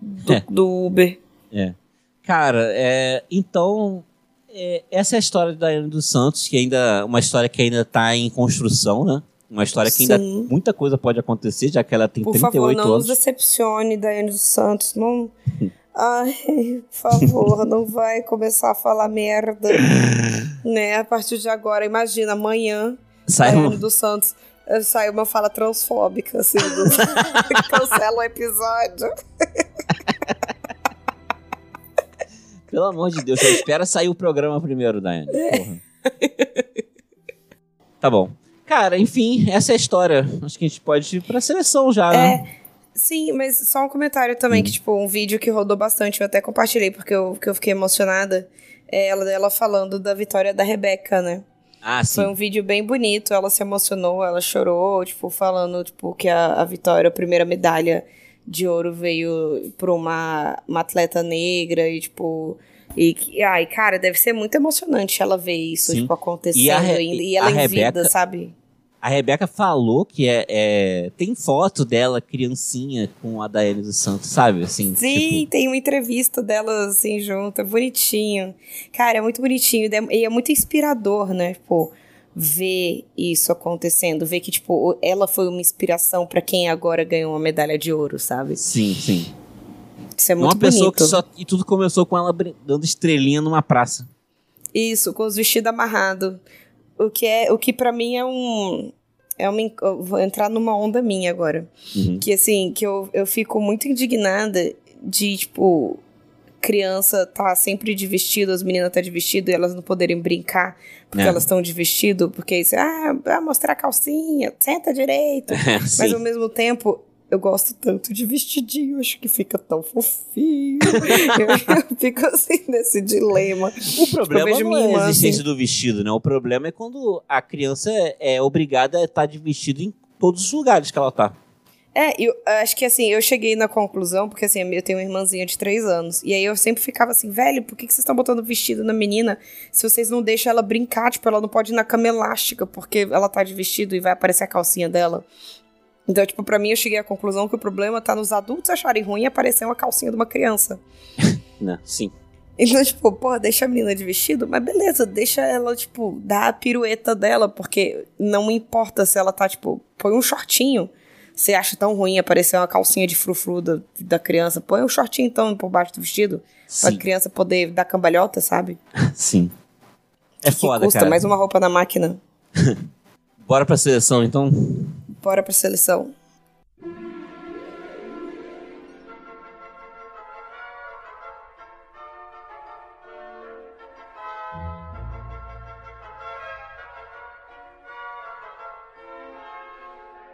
do, É. do Uber. É. Cara, é, então, é, essa é a história da Daiane dos Santos, que ainda uma história que ainda tá em construção, né? Uma história que ainda Sim. muita coisa pode acontecer, já que ela tem Por 38 favor, não anos. nos decepcione, Daiane dos Santos. Não. Ai, por favor, não vai começar a falar merda. né? A partir de agora, imagina, amanhã, Sai Daiane um, dos Santos. Saiu uma fala transfóbica, assim, do... cancela o episódio. Pelo amor de Deus, espera sair o programa primeiro, Daiane. Porra. Tá bom. Cara, enfim, essa é a história. Acho que a gente pode ir pra seleção já, né? É. Sim, mas só um comentário também, Hum. que, tipo, um vídeo que rodou bastante, eu até compartilhei porque eu, que eu fiquei emocionada. É ela, ela falando da vitória da Rebeca, né? Ah, sim. Foi um vídeo bem bonito, ela se emocionou, ela chorou, tipo, falando, tipo, que a, a vitória, a primeira medalha de ouro veio por uma, uma atleta negra e, tipo... E, ai, cara, deve ser muito emocionante ela ver isso, Sim. tipo, acontecendo E Re- e, e a ela em Rebeca- vida, sabe? A Rebeca falou que é, é- tem foto dela, criancinha, com a Daiane dos Santos, sabe? Assim, Sim, tipo, tem uma entrevista delas assim junto, é bonitinho. Cara, é muito bonitinho e é muito inspirador, né? Tipo, ver isso acontecendo, ver que tipo, ela foi uma inspiração pra quem agora ganhou uma medalha de ouro, sabe? sim, sim. Isso é muito Uma pessoa bonito. que só. E tudo começou com ela dando estrelinha numa praça. Isso, com os vestidos amarrados. O que é, o que para mim é um é uma vou entrar numa onda minha agora. Uhum. Que assim, que eu, eu fico muito indignada de, tipo, criança tá sempre de vestido, as meninas tá de vestido e elas não poderem brincar porque É. elas estão de vestido, porque isso, ah, mostrar a calcinha, senta direito. Mas sim. ao mesmo tempo, eu gosto tanto de vestidinho, acho que fica tão fofinho. eu, eu fico assim nesse dilema. O problema vejo não é a existência assim. do vestido, né? O problema é quando a criança é, é obrigada a estar de vestido em todos os lugares que ela tá. É, eu acho que assim, eu cheguei na conclusão, porque assim, eu tenho uma irmãzinha de três anos. E aí eu sempre ficava assim, velho, por que, que vocês estão botando vestido na menina se vocês não deixam ela brincar? Tipo, ela não pode ir na cama elástica, porque ela tá de vestido e vai aparecer a calcinha dela. Então, tipo, pra mim eu cheguei à conclusão que o problema tá nos adultos acharem ruim aparecer uma calcinha de uma criança. Né? Sim. Então, tipo, pô, deixa a menina de vestido, mas beleza, deixa ela, tipo, dar a pirueta dela, porque não importa se ela tá, tipo, põe um shortinho. Você acha tão ruim aparecer uma calcinha de frufru da, da criança? Põe um shortinho, então, por baixo do vestido, pra Sim. criança poder dar cambalhota, sabe? Sim. É que foda, custa cara. mais uma roupa na máquina. Bora pra seleção, então. Bora pra seleção.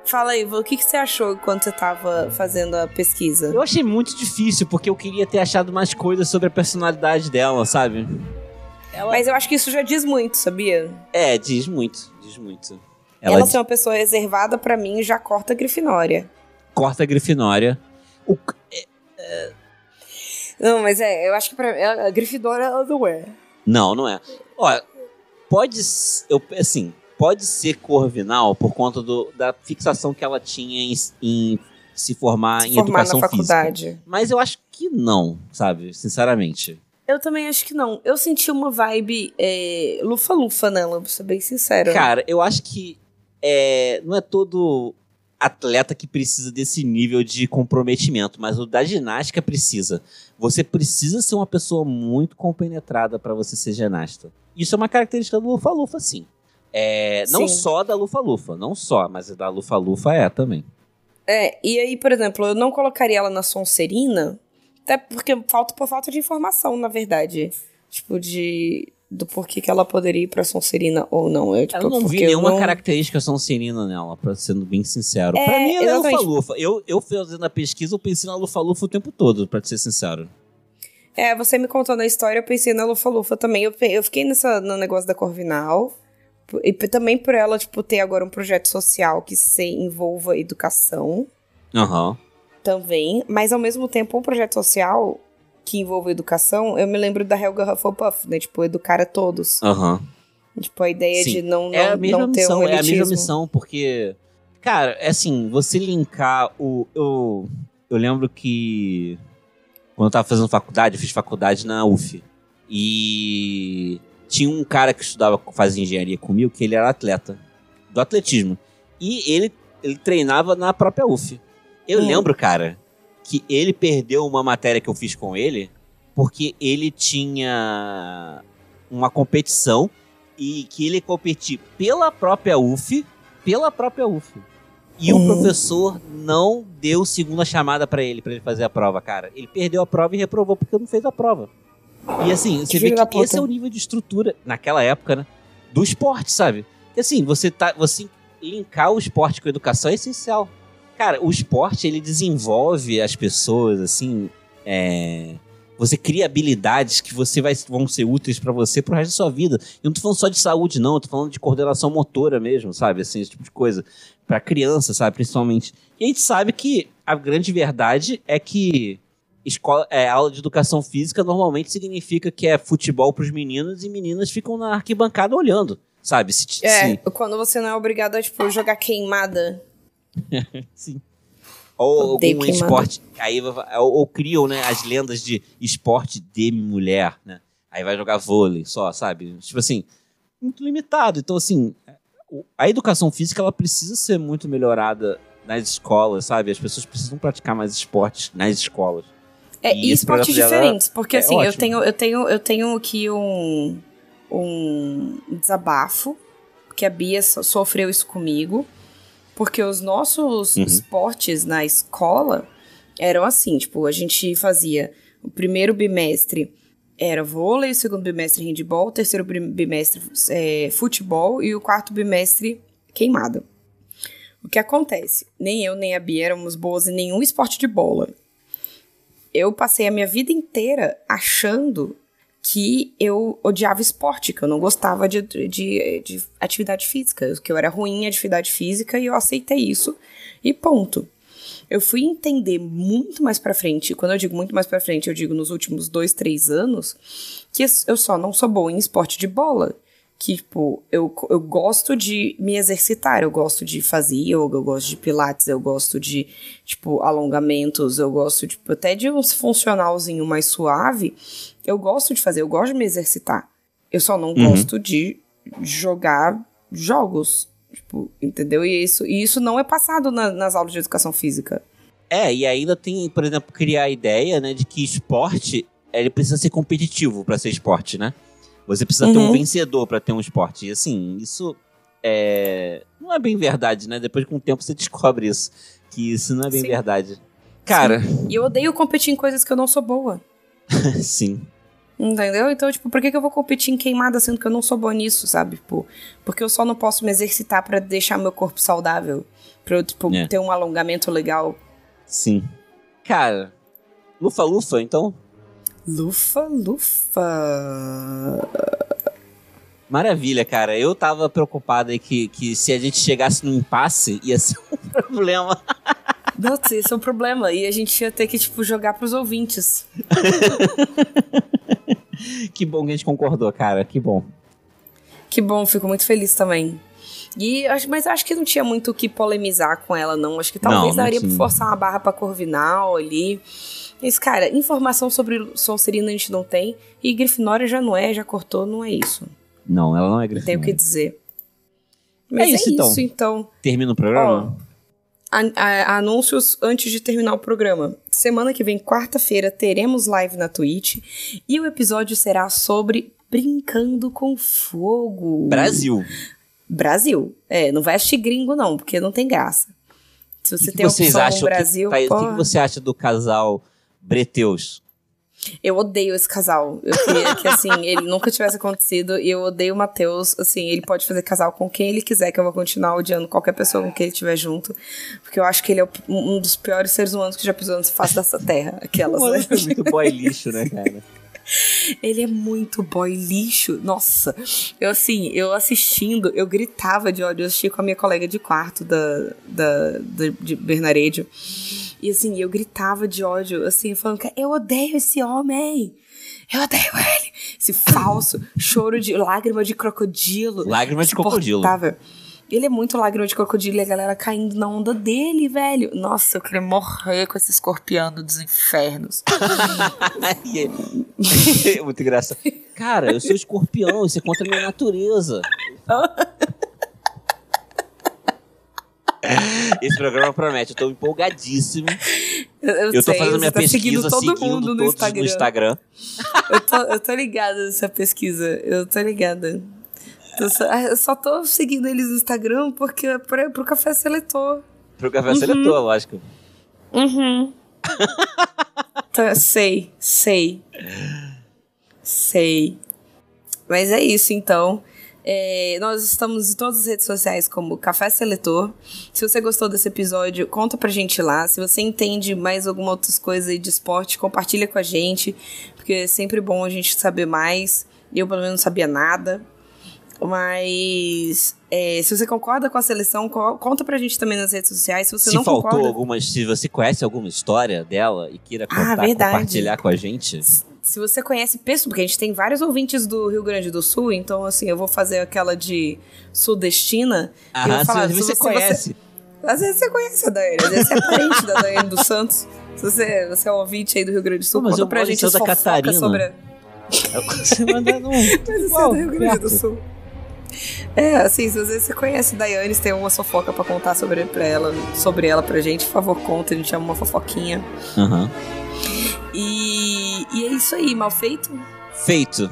Fala aí, o que, que você achou enquanto você tava fazendo a pesquisa? Eu achei muito difícil, porque eu queria ter achado mais coisas sobre a personalidade dela, sabe? Mas eu acho que isso já diz muito, sabia? É, diz muito, diz muito. Ela, Ela, ser uma pessoa reservada pra mim já corta a Grifinória. corta a Grifinória. O- Não, mas é, eu acho que pra mim, a Grifinória ela não é. Não, não é. Olha, pode eu assim, pode ser Corvinal por conta do, da fixação que ela tinha em, em se formar Se em formar educação na física. faculdade. Mas eu acho que não, sabe? Sinceramente. Eu também acho que não. Eu senti uma vibe é, lufa-lufa nela, pra ser bem sincera. Cara, eu acho que é, não é todo atleta que precisa desse nível de comprometimento, mas o da ginástica precisa. Você precisa ser uma pessoa muito compenetrada para você ser ginasta. Isso é uma característica do Lufa-Lufa, sim. É, não Sim. só da Lufa-Lufa, não só, mas da Lufa-Lufa é também. É, e aí, por exemplo, eu não colocaria ela na Sonserina, até porque falta por falta de informação, na verdade. Tipo, de. Do porquê que ela poderia ir pra Sonserina ou não. Eu, tipo, Eu não vi nenhuma não- característica sonserina nela, pra sendo bem sincero. É, pra mim, ela é exatamente. Lufa-Lufa. Eu, eu fazendo a pesquisa, eu pensei na Lufa-Lufa o tempo todo, pra ser sincero. É, você me contou na história, eu pensei na Lufa-Lufa também. Eu, eu fiquei nessa, no negócio da Corvinal. E também por ela, tipo, ter agora um projeto social que se envolva educação Aham. também. Mas ao mesmo tempo, um projeto social que envolva educação, eu me lembro da Helga Hufflepuff, né? Tipo, educar a todos. Aham. Tipo, a ideia Sim. de não, não, É a mesma não ter missão, um é a mesma elitismo. missão, porque. Cara, é assim, você linkar o. Eu, eu lembro que. Quando eu tava fazendo faculdade, eu fiz faculdade na UF. E tinha um cara que estudava, fazia engenharia comigo, que ele era atleta. Do atletismo. E ele, ele treinava na própria UF. Eu Hum. lembro, cara, que ele perdeu uma matéria que eu fiz com ele, porque ele tinha uma competição e que ele competir pela própria UF pela própria UF. E o professor não deu segunda chamada pra ele, pra ele fazer a prova, cara. Ele perdeu a prova e reprovou porque não fez a prova. E assim, você vê filho que esse é o nível de estrutura, naquela época, né? Do esporte, sabe? E assim, você tá. Você linkar o esporte com a educação é essencial. Cara, o esporte, ele desenvolve as pessoas, assim. é, Você cria habilidades que você vai, vão ser úteis pra você pro resto da sua vida. Eu não tô falando só de saúde, não. Eu tô falando de coordenação motora mesmo, sabe? Assim, esse tipo de coisa. Pra criança, sabe? Principalmente. E a gente sabe que a grande verdade é que escola, é, aula de educação física normalmente significa que é futebol pros meninos e meninas ficam na arquibancada olhando, sabe? Se, se- É, quando você não é obrigado a, tipo, jogar queimada. Sim. Ou algum esporte. Aí, vai- ou, ou criam, né, as lendas de esporte de mulher, né? Aí vai jogar vôlei só, sabe? Tipo assim, muito limitado. Então, assim, a educação física ela precisa ser muito melhorada nas escolas, sabe? As pessoas precisam praticar mais esportes nas escolas. É, E e, esportes diferentes, porque é assim, eu tenho, eu tenho, eu tenho aqui um, um desabafo, que a Bia so- sofreu isso comigo, porque os nossos Uhum. esportes na escola eram assim, tipo, a gente fazia o primeiro bimestre era vôlei, o segundo bimestre handball, o terceiro bim- bimestre é, futebol e o quarto bimestre queimada. O que acontece? Nem eu nem a Bia éramos boas em nenhum esporte de bola eu passei a minha vida inteira achando que eu odiava esporte, que eu não gostava de, de, de atividade física, que eu era ruim em atividade física e eu aceitei isso e ponto. Eu fui entender muito mais pra frente, quando eu digo muito mais pra frente, eu digo nos últimos dois, três anos, que eu só não sou boa em esporte de bola. Que, tipo, eu, eu gosto de me exercitar, eu gosto de fazer yoga, eu gosto de pilates, eu gosto de, tipo, alongamentos, eu gosto, tipo, até de um funcionalzinho mais suave, eu gosto de fazer, eu gosto de me exercitar. Eu só não Uhum. gosto de jogar jogos, tipo, entendeu? E isso, e isso não é passado na- nas aulas de educação física. É, e ainda tem, por exemplo, criar a ideia, né, de que esporte, ele precisa ser competitivo pra ser esporte, né? Você precisa ter um Uhum. vencedor pra ter um esporte. E assim, isso é não é bem verdade, né? Depois com o tempo você descobre isso, que isso não é bem Sim. verdade. Cara, E eu odeio competir em coisas que eu não sou boa. sim. Entendeu? Então, tipo, por que, que eu vou competir em queimada sendo que eu não sou boa nisso, sabe? Tipo, porque eu só não posso me exercitar pra deixar meu corpo saudável. Pra eu, tipo, É. ter um alongamento legal. Sim. Cara, lufa lufa, então. Lufa, lufa. Maravilha, cara. Eu tava preocupado aí que, que se a gente chegasse num impasse, ia ser um problema. Nossa, esse é um problema. E a gente ia ter que, tipo, jogar pros ouvintes. Que bom que a gente concordou, cara. Que bom. Que bom, fico muito feliz também. E, mas acho que não tinha muito o que polemizar com ela, não. Acho que talvez Não, não daria pra forçar uma barra pra Corvinal ali. Mas, cara, informação sobre Sonserina a gente não tem. E Grifinória já não é, já cortou, não é isso. Não, ela não é Não tenho o que Grifinória. dizer. Mas é isso, então. isso, então. Termina o programa? A- anúncios antes de terminar o programa. Semana que vem, quarta-feira, teremos live na Twitch. E o episódio será sobre Brincando com Fogo. Brasil. Brasil. É, não vai assistir gringo, não, porque não tem graça. Se você que, que tem vocês opção acham? Brasil, que, o que, que você acha do casal Breteus? Eu odeio esse casal. Eu queria que, assim, ele nunca tivesse acontecido. E eu odeio o Matheus. Assim, ele pode fazer casal com quem ele quiser, que eu vou continuar odiando qualquer pessoa com quem ele estiver junto. Porque eu acho que ele é um dos piores seres humanos que já pisou na face dessa terra. Aquelas, Mano, né? é muito boy lixo, né, cara? Ele é muito boy lixo. Nossa, eu assim, eu assistindo, eu gritava de ódio. Eu assisti com a minha colega de quarto da, da, da- de Bernaredio. E assim, eu gritava de ódio, assim, falando que eu odeio esse homem. Eu odeio ele. Esse falso choro de lágrima de crocodilo. Lágrima de crocodilo. Ele é muito lágrima de crocodilo e a galera caindo na onda dele, velho. Nossa, eu queria morrer com esse escorpião dos infernos. é muito engraçado. Cara, eu sou escorpião, isso é contra a minha natureza. Esse programa promete, eu tô empolgadíssimo. Eu, eu Eu tô sei, fazendo minha tá seguindo pesquisa, todo seguindo mundo no Instagram. no Instagram. Eu, tô, eu tô ligada nessa pesquisa. Eu tô ligada. Eu só, eu só tô seguindo eles no Instagram porque é pra, pro café seletor. Pro café seletor, lógico. Uhum. Tá, sei, sei. Sei. Mas é isso, então. É, nós estamos em todas as redes sociais como Café Seletor. Se você gostou desse episódio, conta pra gente lá. Se você entende mais alguma outras coisas aí de esporte, compartilha com a gente. Porque é sempre bom a gente saber mais. Eu, pelo menos, não sabia nada. Mas é, se você concorda com a seleção, co conta pra gente também nas redes sociais. Se você se não faltou concorda, alguma, se você conhece alguma história dela e queira Ah, contar, verdade. compartilhar com a gente, se você conhece pessoas, porque a gente tem vários ouvintes do Rio Grande do Sul, então assim, eu vou fazer aquela de sudestina. e eu vou falar, se se você conhece. Às vezes você conhece a Daiane, às vezes você é parente da Daiane dos Santos. Se você, você é um ouvinte aí do Rio Grande do Sul, Pô, mas conta pra gente Santa Catarina. sobre a... Você manda no. Mas você é Igual, do Rio Grande do. Sul. É, assim, se você, você conhece Daiane, se tem alguma fofoca pra contar sobre, pra ela, sobre ela pra gente, por favor, conta, a gente chama uma fofoquinha. Aham. E, e é isso aí, mal feito? Feito.